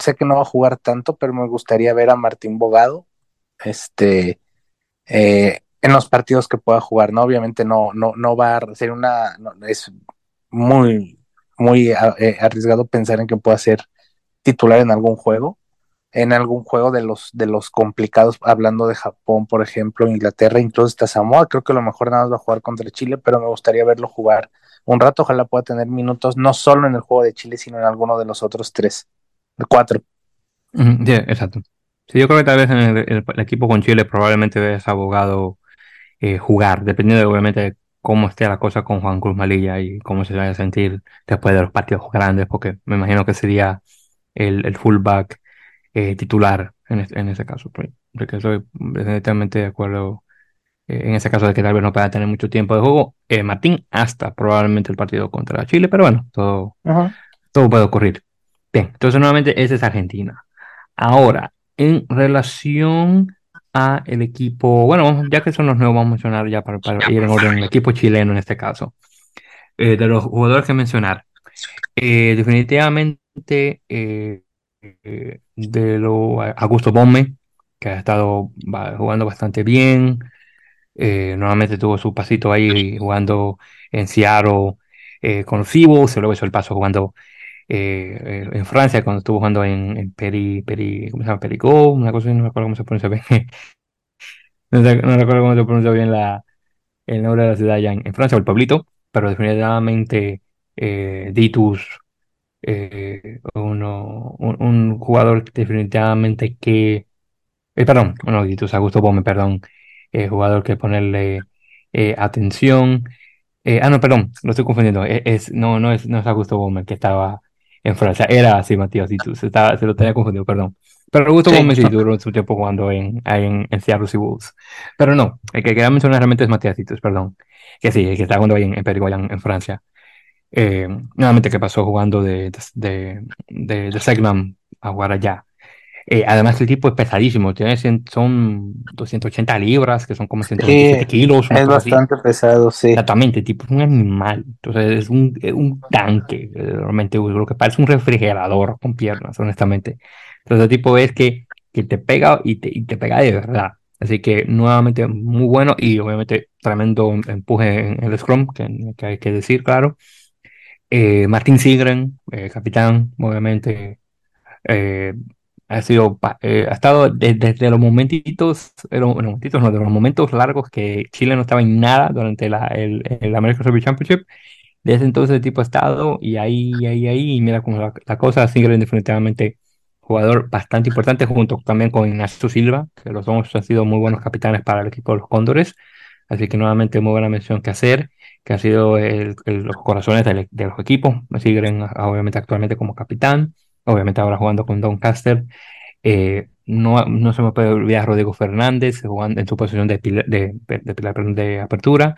Speaker 2: sé que no va a jugar tanto, pero me gustaría ver a Martín Bogado, este, eh, en los partidos que pueda jugar, ¿no? Obviamente no, no, no va a ser una, no, es muy, muy eh, arriesgado pensar en que pueda ser titular en algún juego, en algún juego de los, de los complicados, hablando de Japón, por ejemplo, Inglaterra, incluso hasta Samoa, creo que a lo mejor nada más va a jugar contra Chile, pero me gustaría verlo jugar un rato, ojalá pueda tener minutos no solo en el juego de Chile, sino en alguno de los otros tres, cuatro.
Speaker 1: Sí, exacto. Sí, yo creo que tal vez en el, equipo con Chile probablemente es abogado eh, jugar, dependiendo de, obviamente de cómo esté la cosa con Juan Cruz Malilla y cómo se vaya a sentir después de los partidos grandes, porque me imagino que sería el, el fullback eh, titular en, en, ese caso. Pues, porque estoy definitivamente de acuerdo eh, en ese caso de que tal vez no pueda tener mucho tiempo de juego. Eh, Martín, hasta probablemente el partido contra Chile, pero bueno, todo, -huh. todo puede ocurrir. Bien, entonces nuevamente esa es Argentina. Ahora, en relación a el equipo, bueno, ya que son los nuevos, vamos a mencionar ya para, para ir en orden, el equipo chileno en este caso. Eh, de los jugadores que mencionar, eh, definitivamente eh, de lo Augusto Bombe, que ha estado jugando bastante bien, eh, nuevamente tuvo su pasito ahí jugando en Seattle eh, con Cibo, se luego hizo el paso jugando eh, en Francia cuando estuvo jugando en, en Peri, Peri, ¿cómo se llama? Una cosa no me acuerdo cómo se pronuncia bien. (laughs) no, recuerdo cómo se pronuncia bien la, el nombre de la ciudad allá en, en Francia, o el pueblito, pero definitivamente eh, Ditus, eh, uno, un, un, jugador definitivamente que, eh, perdón, no, Ditus, Augusto Bome, perdón, eh, jugador que ponerle eh, atención. Eh, ah, no, perdón, lo estoy confundiendo. Es, es, no, no es, no es Augusto Gómez que estaba en Francia. Era así, Matías Situ. Se, estaba, se lo tenía confundido, perdón. Pero Augusto sí. Gómez sí duró su tiempo jugando en, en, en Seattle Seahawks. Pero no, el que quería mencionar realmente es Matías Situs, perdón. Que sí, el que está jugando ahí en, en Perigoyan, en Francia. Eh, nuevamente que pasó jugando de, de, de, de Segman a jugar allá. Eh, además, el tipo es pesadísimo, tiene, son 280 libras, que son como 127 sí, kilos.
Speaker 2: Es bastante así. pesado, sí.
Speaker 1: Exactamente, el tipo es un animal, entonces es un, un tanque, realmente lo que parece un refrigerador con piernas, honestamente. Entonces, el tipo es que, que te pega y te, y te pega de verdad. Así que nuevamente muy bueno y obviamente tremendo empuje en el Scrum, que, que hay que decir, claro. Eh, Martín Sigren, eh, capitán, obviamente. Eh, ha sido eh, ha estado desde, desde los momentitos, los momentitos no, de los momentos largos que Chile no estaba en nada durante la, el, American Rugby Championship. Desde entonces el tipo ha estado y ahí, ahí, ahí, y mira cómo la, la cosa, Sigren definitivamente jugador bastante importante junto también con Ignacio Silva, que los dos han sido muy buenos capitanes para el equipo de los Cóndores. Así que nuevamente muy buena mención que hacer, que ha sido el, el, los corazones del, de los equipos. Sigren obviamente actualmente como capitán obviamente ahora jugando con Doncaster. Eh, no, no se me puede olvidar Rodrigo Fernández jugando en su posición de, de, de, de, de apertura.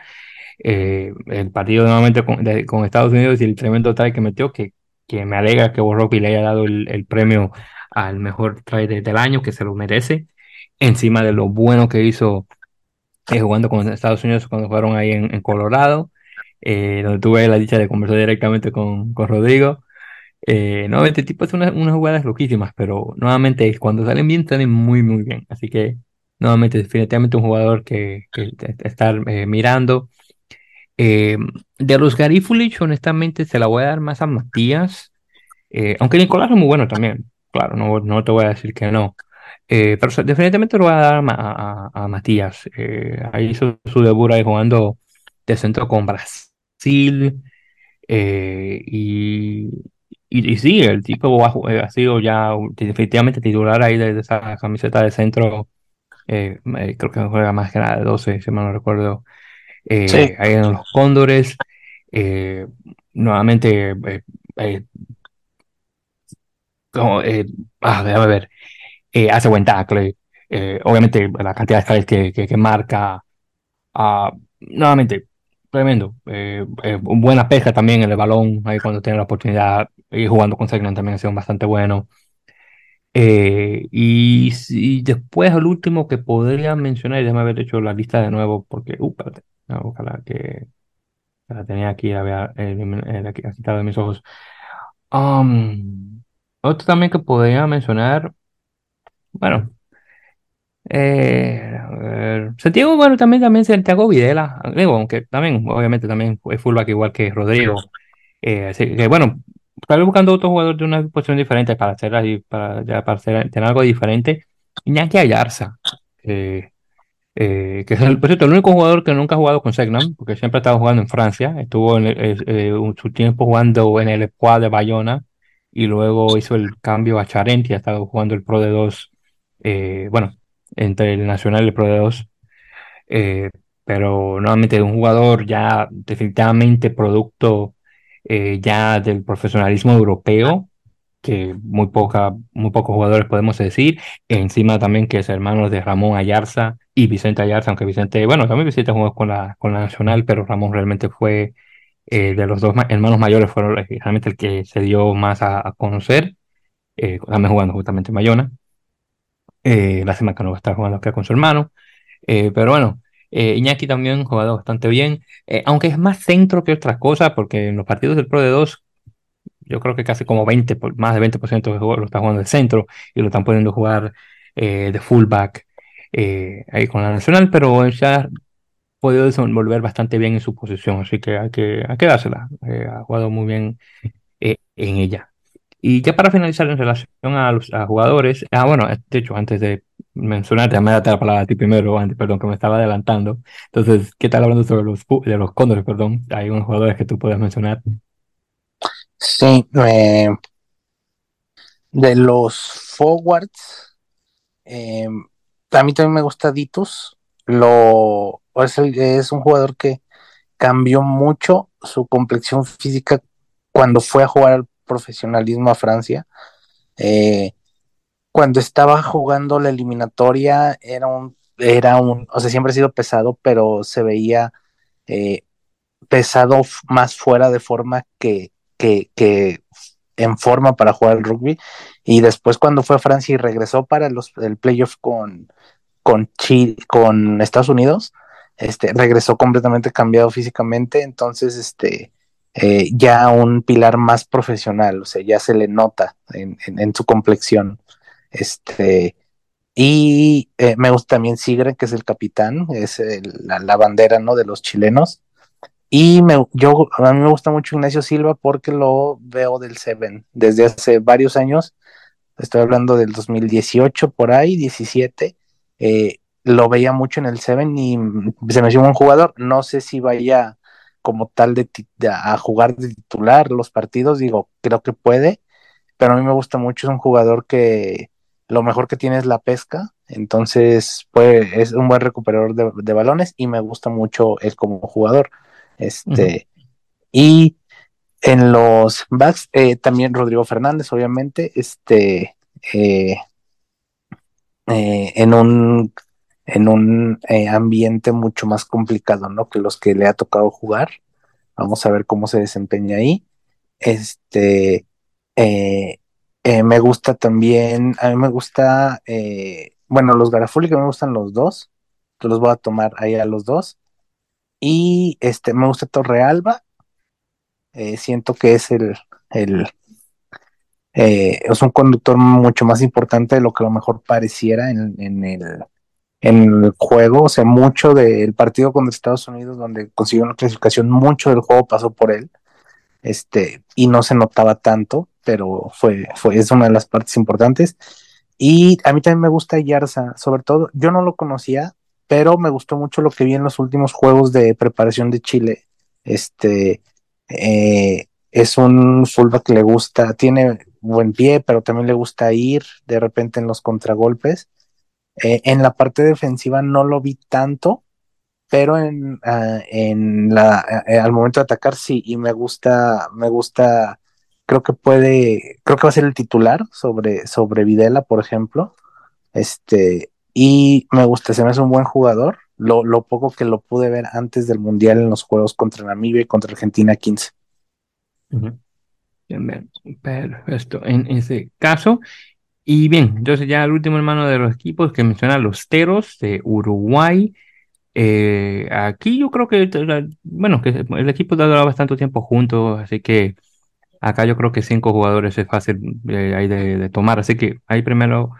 Speaker 1: Eh, el partido nuevamente con, con, Estados Unidos y el tremendo try que metió, que, que me alegra que Borropi le haya dado el, el premio al mejor try del año, que se lo merece, encima de lo bueno que hizo eh, jugando con Estados Unidos cuando jugaron ahí en, en Colorado, eh, donde tuve la dicha de conversar directamente con, con Rodrigo. Eh, nuevamente, el tipo hace unas, unas jugadas loquísimas, pero nuevamente cuando salen bien, salen muy, muy bien. Así que, nuevamente, definitivamente un jugador que, que estar eh, mirando. Eh, de los Garifulich, honestamente, se la voy a dar más a Matías. Eh, aunque Nicolás es muy bueno también. Claro, no, no te voy a decir que no. Eh, pero definitivamente lo voy a dar a, a, a Matías. ahí hizo su debut ahí jugando de centro con Brasil. y, y, y, sí, el tipo ha, ha, sido ya definitivamente titular ahí de, de esa camiseta de centro. Eh, eh, creo que juega más que nada de 12, si mal no recuerdo. Eh, sí. Ahí en los Cóndores. Eh, nuevamente, como, ah, déjame ver. Hace buen tackle. Eh, obviamente la cantidad de slides que, que, que marca, uh, nuevamente, tremendo. Eh, eh, buena pesca también en el balón, ahí cuando tiene la oportunidad, y jugando con Segnan también ha sido bastante bueno. Eh, y, y, después el último que podría mencionar, y déjame haber hecho la lista de nuevo, porque, uh, espérate, ojalá que la tenía aquí, la había eh, quitado de mis ojos. Um, otro también que podría mencionar, bueno, eh, Santiago, bueno, también, también Santiago Videla, digo, aunque también, obviamente, también fue fullback igual que Rodrigo. Eh, así que, bueno, estaba buscando otro jugador de una posición diferente para hacer ahí, para, para hacer, tener algo diferente. Iñaki Ayarza, eh, que es el, por cierto, el único jugador que nunca ha jugado con Segnam, porque siempre ha estado jugando en Francia. Estuvo en eh, su tiempo jugando en el Escuadra de Bayona y luego hizo el cambio a Charenti, ha estado jugando el Pro de 2, bueno, entre el Nacional y el Pro de 2. pero nuevamente un jugador ya definitivamente producto ya del profesionalismo europeo que muy, poca, muy pocos jugadores podemos decir. Encima también que es hermano de Ramón Ayarza y Vicente Ayarza, aunque Vicente, bueno, también Vicente jugó con la, con la Nacional, pero Ramón realmente fue eh, de los dos hermanos mayores, fue realmente el que se dio más a, conocer, eh, también jugando justamente en Mayona. Eh, la semana que no va a estar jugando acá con su hermano. Eh, pero bueno, Iñaki también jugado bastante bien, aunque es más centro que otra cosa, porque en los partidos del Pro de 2 yo creo que casi como 20, más de 20% de lo está jugando de centro y lo están poniendo a jugar eh, de fullback eh, ahí con la Nacional, pero ya ha podido desenvolver bastante bien en su posición, así que hay que, hay que dársela. Eh, ha jugado muy bien en ella. Y ya para finalizar en relación a los jugadores, ah, bueno, de hecho, antes de mencionar, ya me da la palabra a ti primero, perdón, que me estaba adelantando. Entonces, ¿qué tal hablando sobre los, de los cóndores, perdón? Hay unos jugadores que tú puedes mencionar.
Speaker 2: Sí, eh, de los forwards, eh, a mí también me gusta Ditus. Lo, es, es, un jugador que cambió mucho su complexión física cuando fue a jugar al profesionalismo a Francia. Eh, cuando estaba jugando la eliminatoria era un, era un, o sea, siempre ha sido pesado, pero se veía eh, pesado más fuera de forma que, que, en forma para jugar el rugby. Y después cuando fue a Francia y regresó para los, el playoff con, con, Chile, con Estados Unidos, este, regresó completamente cambiado físicamente. Entonces, este, eh, ya un pilar más profesional, o sea, ya se le nota en, en, su complexión. Este, y eh, me gusta también Sigre, que es el capitán, es la, la, bandera ¿no? de los chilenos. Y me, yo, a mí me gusta mucho Ignacio Silva porque lo veo del Seven desde hace varios años. Estoy hablando del 2018 por ahí, 17. Eh, lo veía mucho en el Seven y se me hizo un jugador. No sé si vaya como tal de, a jugar de titular los partidos, digo, creo que puede, pero a mí me gusta mucho, es un jugador que lo mejor que tiene es la pesca, entonces pues, es un buen recuperador de, de balones y me gusta mucho él como jugador. Este, y en los backs, eh, también Rodrigo Fernández, obviamente, este, eh, eh, en un, en un ambiente mucho más complicado, ¿no? Que los que le ha tocado jugar. Vamos a ver cómo se desempeña ahí. Este, me gusta también, a mí me gusta, bueno, los Garafuli que me gustan los dos, los voy a tomar ahí a los dos. Y este, me gusta Torrealba. Eh, siento que es el, el eh, es un conductor mucho más importante de lo que a lo mejor pareciera en, en, el, en el juego. O sea, mucho del partido con Estados Unidos, donde consiguió una clasificación, mucho del juego pasó por él. Este, y no se notaba tanto, pero fue, fue, es una de las partes importantes. Y a mí también me gusta Yarza, sobre todo, yo no lo conocía, pero me gustó mucho lo que vi en los últimos juegos de preparación de Chile. Este eh, es un fullback que le gusta, tiene buen pie, pero también le gusta ir de repente en los contragolpes. Eh, en la parte defensiva no lo vi tanto, pero en, ah, en la, eh, al momento de atacar sí, y me gusta, me gusta, creo que puede, creo que va a ser el titular sobre, sobre Videla, por ejemplo. Este, y me gusta, se me hace un buen jugador. Lo, lo poco que lo pude ver antes del Mundial en los juegos contra Namibia y contra Argentina 15.
Speaker 1: Ujú. Bien, bien, perfecto. En ese caso, y bien, entonces ya el último hermano de los equipos que menciona los Teros de Uruguay. Eh, aquí yo creo que, bueno, que el equipo ha durado bastante tiempo juntos, así que acá yo creo que cinco jugadores es fácil eh, de, de tomar. Así que ahí primero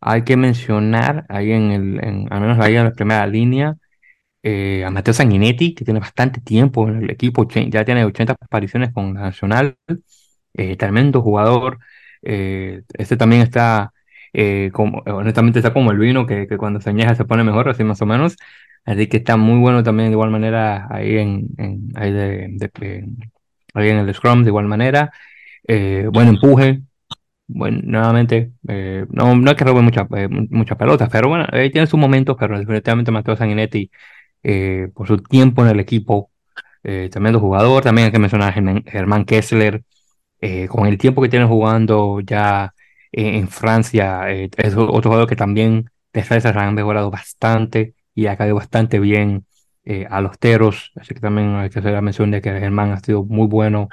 Speaker 1: hay que mencionar, ahí en el, en- al menos ahí en la primera línea, eh, a Matteo Sanguinetti, que tiene bastante tiempo en el equipo, ya tiene 80 apariciones con Nacional eh, tremendo jugador. Eh, este también está, eh, como, honestamente, está como el vino, que, que cuando se añeja se pone mejor, así más o menos. Así que está muy bueno también de igual manera ahí en, en, ahí de, de- en- ahí en el Scrum, de igual manera. Eh, buen empuje. Bueno, nuevamente, eh, no, no es que robe muchas eh, mu- muchas pelotas, pero bueno, ahí tiene sus momentos, pero definitivamente Mateo Sanguinetti, eh, por su tiempo en el equipo, eh, tremendo jugador. También hay que mencionar a Germán, Germán Kessler, eh, con el tiempo que tiene jugando ya en Francia, eh, es otro jugador que también defensas han mejorado bastante y ha caído bastante bien eh, a los teros, así que también hay que hacer la mención de que Germán ha sido muy bueno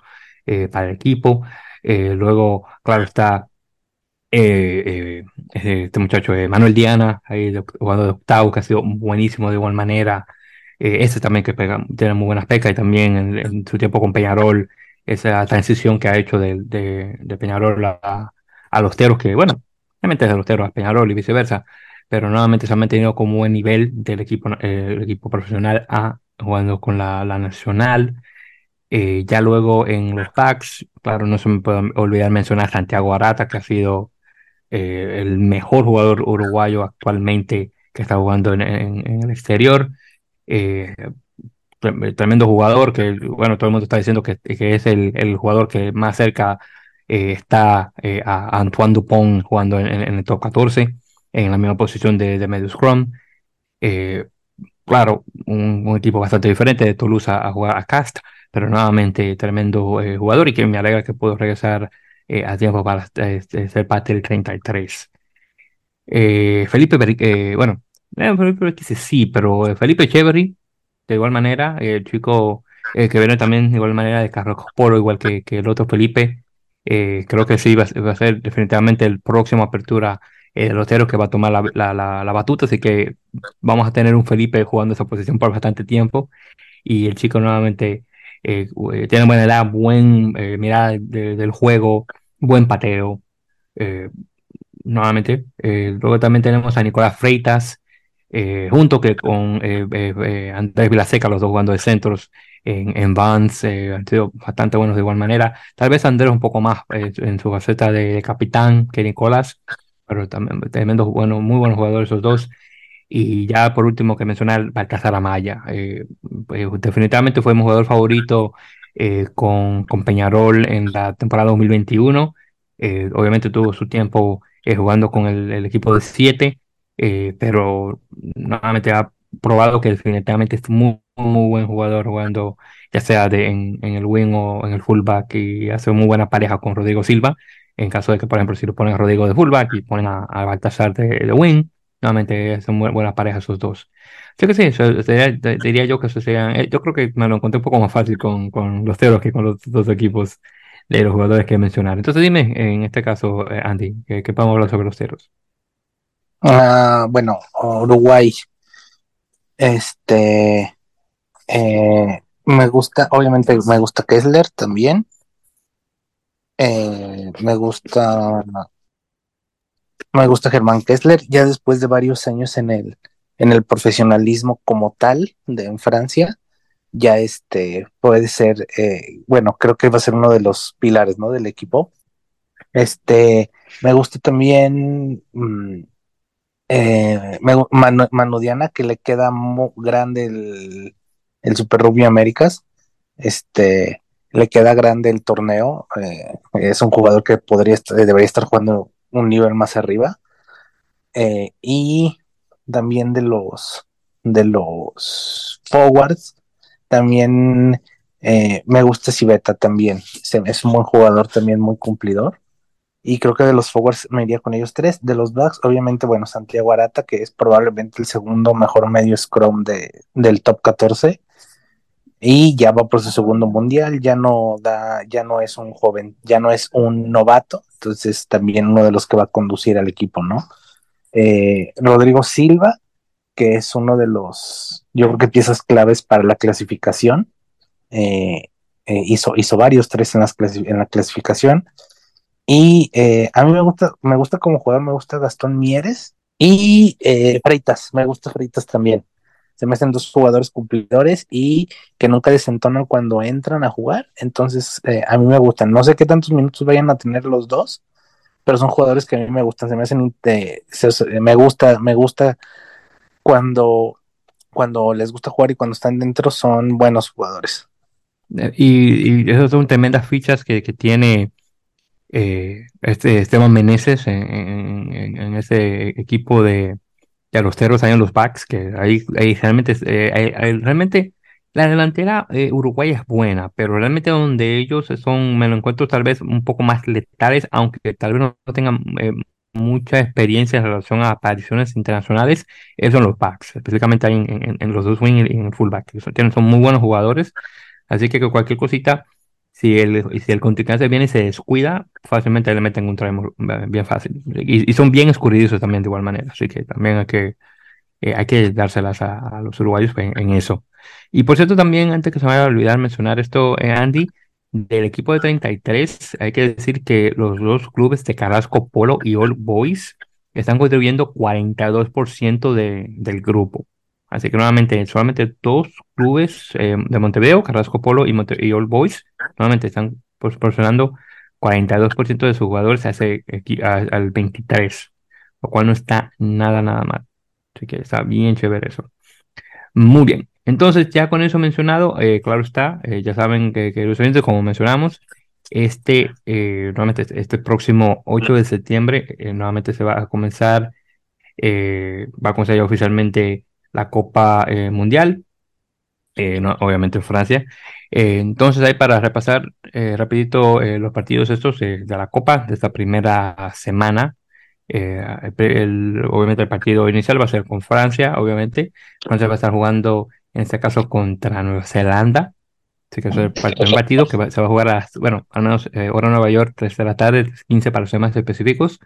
Speaker 1: para el equipo. Luego, claro está este muchacho Manuel Diana, ahí de- jugando de octavo, que ha sido buenísimo de igual manera. Eh, ese también que pega, tiene muy buenas pecas y también en su tiempo con Peñarol, esa transición que ha hecho de, Peñarol a, los teros, que bueno, realmente es de los teros a Peñarol y viceversa, pero nuevamente se ha mantenido como buen nivel del equipo, eh, el equipo profesional A jugando con la, la nacional. Eh, ya luego en los packs, claro, no se me puede olvidar mencionar a Santiago Arata, que ha sido eh, el mejor jugador uruguayo actualmente que está jugando en, el exterior. Eh, tremendo jugador que, bueno, todo el mundo está diciendo que, que es el, el jugador que más cerca eh, está eh, a, Antoine Dupont jugando en, en- el top 14, en la misma posición de, de medio scrum. Eh, claro, un, un equipo bastante diferente de Toulouse a, a jugar a Cast, pero nuevamente tremendo eh, jugador y que me alegra que pudo regresar eh, a tiempo para eh, ser parte del 33. Eh, Felipe, eh, bueno, eh, Felipe dice sí, pero eh, Felipe Echeverry, de igual manera, el chico que viene también de igual manera de Carlos Polo, igual que, que el otro Felipe, eh, creo que sí va, a ser definitivamente el próximo apertura eh, de los que va a tomar la, la, la, batuta, así que vamos a tener un Felipe jugando esa posición por bastante tiempo y el chico nuevamente eh, eh, tiene buena edad, buen eh, mirada de- del juego, buen pateo. nuevamente. Luego también tenemos a Nicolás Freitas, eh, junto que con eh, eh, Andrés Vilaseca, los dos jugando de centros en, en Vans, han sido bastante buenos de igual manera. Tal vez Andrés un poco más en su faceta de, capitán que Nicolás, pero también tremendo, bueno, muy buenos jugadores esos dos. Y ya por último que mencionar Baltasar Amaya. Definitivamente fue mi jugador favorito con, con Peñarol en la temporada 2021. Eh, obviamente tuvo su tiempo jugando con el, el equipo de siete, eh, pero nuevamente ha probado que definitivamente es muy, muy buen jugador jugando ya sea de, en, en el wing o en el fullback y hace muy buena pareja con Rodrigo Silva. En caso de que, por ejemplo, si lo ponen a Rodrigo de fullback y ponen a, a Baltasar de, de wing, nuevamente son bu- buenas parejas esos dos. Así que sí, sería- diría yo que eso sería, eh, yo creo que me lo encontré un poco más fácil con, con los Teros que con los dos equipos de los jugadores que mencionar. Entonces dime, en este caso, eh, Andy, ¿qué, qué podemos hablar sobre los Teros?
Speaker 2: Ah, bueno, Uruguay, este, eh, me gusta, obviamente me gusta Kessler también. Eh, me gusta, me gusta Germán Kessler, ya después de varios años en el, en el profesionalismo como tal de en Francia, ya este puede ser, eh, bueno, creo que va a ser uno de los pilares, ¿no? Del equipo. Este, me gusta también mm, eh, me gu- Manu, Manu Diana, que le queda muy grande el, Super Rugby Américas. Este, le queda grande el torneo. eh, es un jugador que podría debería estar jugando un nivel más arriba. Eh, y también de los de los forwards, también eh, me gusta Civeta también. Es un buen jugador también muy cumplidor. Y creo que de los forwards me iría con ellos tres. De los backs, obviamente, bueno, Santiago Arata, que es probablemente el segundo mejor medio scrum de, del top 14. Y ya va por su segundo mundial, ya no da, ya no es un joven, ya no es un novato, entonces también uno de los que va a conducir al equipo, ¿no? Eh, Rodrigo Silva, que es uno de los, yo creo que piezas claves para la clasificación. Eh, eh, hizo, hizo varios tres en, las en la clasificación. Y eh, a mí me gusta, me gusta como jugador, me gusta Gastón Mieres y eh, Freitas, me gusta Freitas también. Se me hacen dos jugadores cumplidores y que nunca desentonan cuando entran a jugar. Entonces, eh, a mí me gustan. No sé qué tantos minutos vayan a tener los dos, pero son jugadores que a mí me gustan. Se me hacen, eh, me gusta, me gusta cuando, cuando les gusta jugar y cuando están dentro son buenos jugadores.
Speaker 1: Y, y esas son tremendas fichas que, que tiene eh, este Esteban Meneses en, en, en, ese equipo de, de los terros ahí en los backs, que ahí, ahí realmente, eh, hay, hay, realmente la delantera eh, uruguaya es buena, pero realmente donde ellos son, me lo encuentro tal vez un poco más letales, aunque tal vez no, tengan eh, mucha experiencia en relación a apariciones internacionales, es en los backs, específicamente ahí en, en, los dos wing y en el fullback. Son, son muy buenos jugadores, así que cualquier cosita si el, si el contrincante viene y se descuida, fácilmente le meten un try bien fácil. Y, son bien escurridizos también de igual manera, así que también hay que, eh, hay que dárselas a, los uruguayos en, en, eso. Y por cierto, también, antes que se me vaya a olvidar mencionar esto, eh, Andy, del equipo de 33, hay que decir que los dos clubes de Carrasco Polo y All Boys están contribuyendo 42% de, del grupo. Así que nuevamente, solamente dos clubes eh, de Montevideo, Carrasco Polo y, Monte y All Boys, nuevamente están proporcionando 42% de sus jugadores a, al 23, lo cual no está nada, nada mal. Así que está bien chévere eso. Muy bien. Entonces, ya con eso mencionado, eh, claro está, eh, ya saben que, que los oyentes, como mencionamos, este, nuevamente, este próximo 8 de septiembre, nuevamente se va a comenzar, va a comenzar oficialmente la Copa eh, Mundial, eh, no, obviamente en Francia. Eh, entonces, ahí para repasar rapidito los partidos estos de la Copa de esta primera semana. El, el, obviamente el partido inicial va a ser con Francia, obviamente. Francia va a estar jugando, en este caso, contra Nueva Zelanda. Así que es el partido que va, se va a jugar a, bueno, al menos hora Nueva York, 3 de la tarde, 15 para los temas específicos.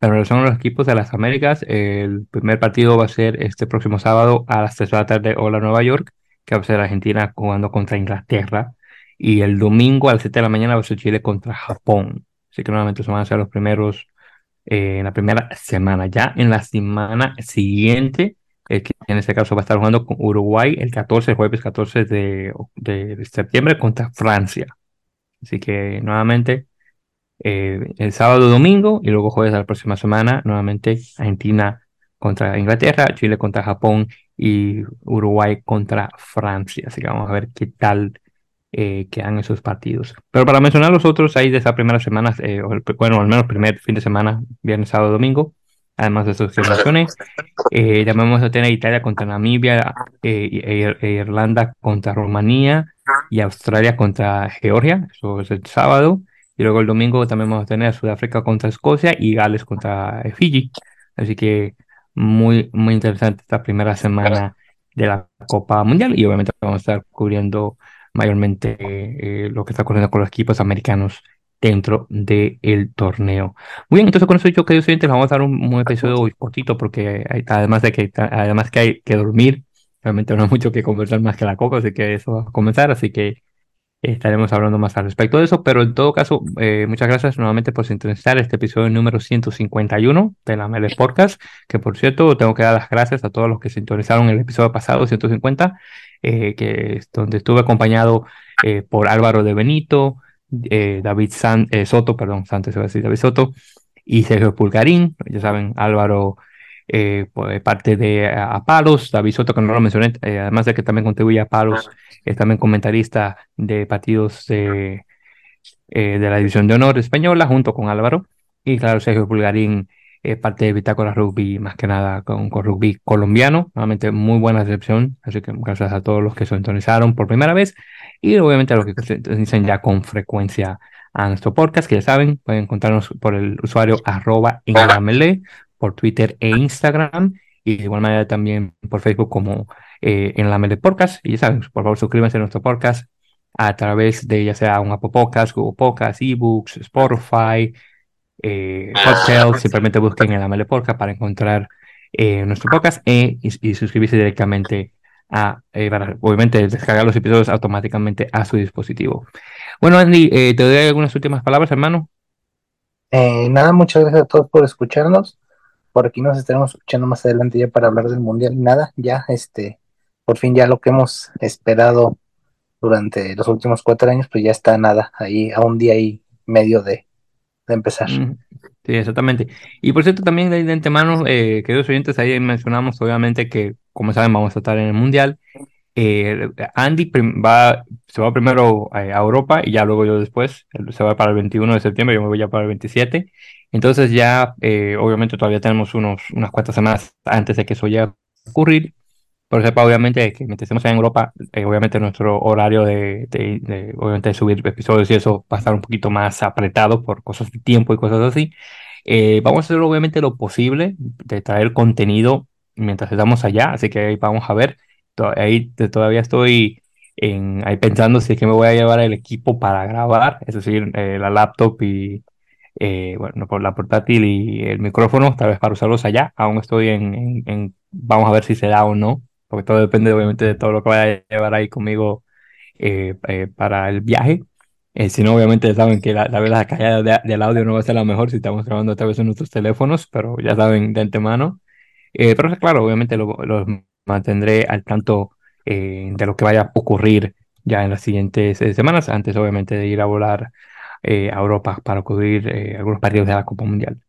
Speaker 1: En relación a los equipos de las Américas, el primer partido va a ser este próximo sábado a las 3 de la tarde, Hola Nueva York, que va a ser Argentina jugando contra Inglaterra. Y el domingo a las 7 de la mañana va a ser Chile contra Japón. Así que nuevamente van a ser los primeros eh, en la primera semana. Ya en la semana siguiente, que en este caso va a estar jugando con Uruguay el 14, el jueves 14 de, de, de septiembre contra Francia. Así que nuevamente eh, el sábado, domingo y luego jueves de la próxima semana, nuevamente Argentina contra Inglaterra, Chile contra Japón y Uruguay contra Francia. Así que vamos a ver qué tal eh, quedan esos partidos. Pero para mencionar los otros, ahí de esa primera semana, eh, bueno, al menos primer fin de semana, viernes, sábado, domingo, además de esas naciones, eh, vamos a tener Italia contra Namibia, eh, e, Irlanda contra Rumanía y Australia contra Georgia, eso es el sábado. Y luego el domingo también vamos a tener Sudáfrica contra Escocia y Gales contra Fiji. Así que muy, muy interesante esta primera semana de la Copa Mundial y obviamente vamos a estar cubriendo mayormente eh, lo que está ocurriendo con los equipos americanos dentro del el torneo. Muy bien, entonces con eso dicho, queridos oyentes, vamos a dar un, un episodio cortito porque hay, además de que además que hay que dormir, realmente no hay mucho que conversar más que la copa, así que eso va a comenzar, así que Estaremos hablando más al respecto de eso, pero en todo caso, eh, muchas gracias nuevamente por sintonizar este episodio número 151 de la Mele Podcast, que por cierto, tengo que dar las gracias a todos los que sintonizaron el episodio pasado, 150, eh, que es donde estuve acompañado eh, por Álvaro de Benito, eh, David Soto, perdón, antes David Soto, y Sergio Pulgarín, ya saben, Álvaro eh, por parte de a Palos, David Soto, que no lo mencioné, eh, además de que también contribuye a Palos, es también comentarista de partidos de, eh, de la División de Honor Española, junto con Álvaro, y claro, Sergio Pulgarín, parte de Bitácora Rugby, más que nada con, con, rugby colombiano, nuevamente muy buena recepción, así que gracias a todos los que se sintonizaron por primera vez, y obviamente a los que se dicen ya con frecuencia a nuestro podcast, que ya saben, pueden encontrarnos por el usuario arroba por Twitter e Instagram, y de igual manera también por Facebook como eh, en la Podcast. Y ya saben, por favor, suscríbanse a nuestro podcast a través de ya sea un Apple Podcast, Google Podcast, eBooks, Spotify, eh, Simplemente busquen en la Mele Podcast para encontrar eh, nuestro podcast e, y, suscribirse directamente a, eh, obviamente, descargar los episodios automáticamente a su dispositivo. Bueno, Andy, eh, te doy algunas últimas palabras, hermano.
Speaker 2: nada, muchas gracias a todos por escucharnos. Por aquí nos estaremos escuchando más adelante ya para hablar del mundial. Nada, ya, este, por fin ya lo que hemos esperado durante los últimos cuatro años, pues ya está nada, ahí a un día y medio de, empezar. Sí,
Speaker 1: exactamente. Y por cierto, también de antemano, eh, queridos oyentes, ahí mencionamos obviamente que, como saben, vamos a estar en el Mundial. Eh, Andy va, se va primero a Europa y ya luego yo después, se va para el 21 de septiembre, yo me voy ya para el 27. Entonces ya, eh, obviamente todavía tenemos unos, unas cuantas semanas antes de que eso ya ocurrir por sepa, obviamente, que mientras estemos en Europa, eh, obviamente nuestro horario de, de, obviamente, de subir episodios y eso va a estar un poquito más apretado por cosas de tiempo y cosas así. Eh, vamos a hacer obviamente lo posible de traer contenido mientras estamos allá, así que vamos a ver. Ahí todavía estoy ahí pensando si es que me voy a llevar el equipo para grabar, es decir, eh, la laptop y, bueno, por la portátil y el micrófono, tal vez para usarlos allá. Aún estoy en, en, vamos a ver si se da o no porque todo depende obviamente de todo lo que vaya a llevar ahí conmigo eh, eh, para el viaje. Eh, si no, obviamente saben que la, la, calidad del audio no va a ser la mejor si estamos grabando a través de nuestros teléfonos, pero ya saben de antemano. pero claro, obviamente los lo mantendré al tanto de lo que vaya a ocurrir ya en las siguientes semanas, antes obviamente de ir a volar a Europa para cubrir algunos partidos de la Copa Mundial.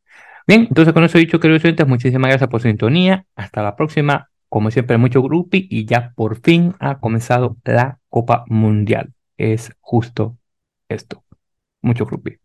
Speaker 1: Bien, entonces con eso dicho, queridos oyentes, muchísimas gracias por su sintonía. Hasta la próxima. Como siempre, mucho grupi y ya por fin ha comenzado la Copa Mundial. Es justo esto. Mucho grupi.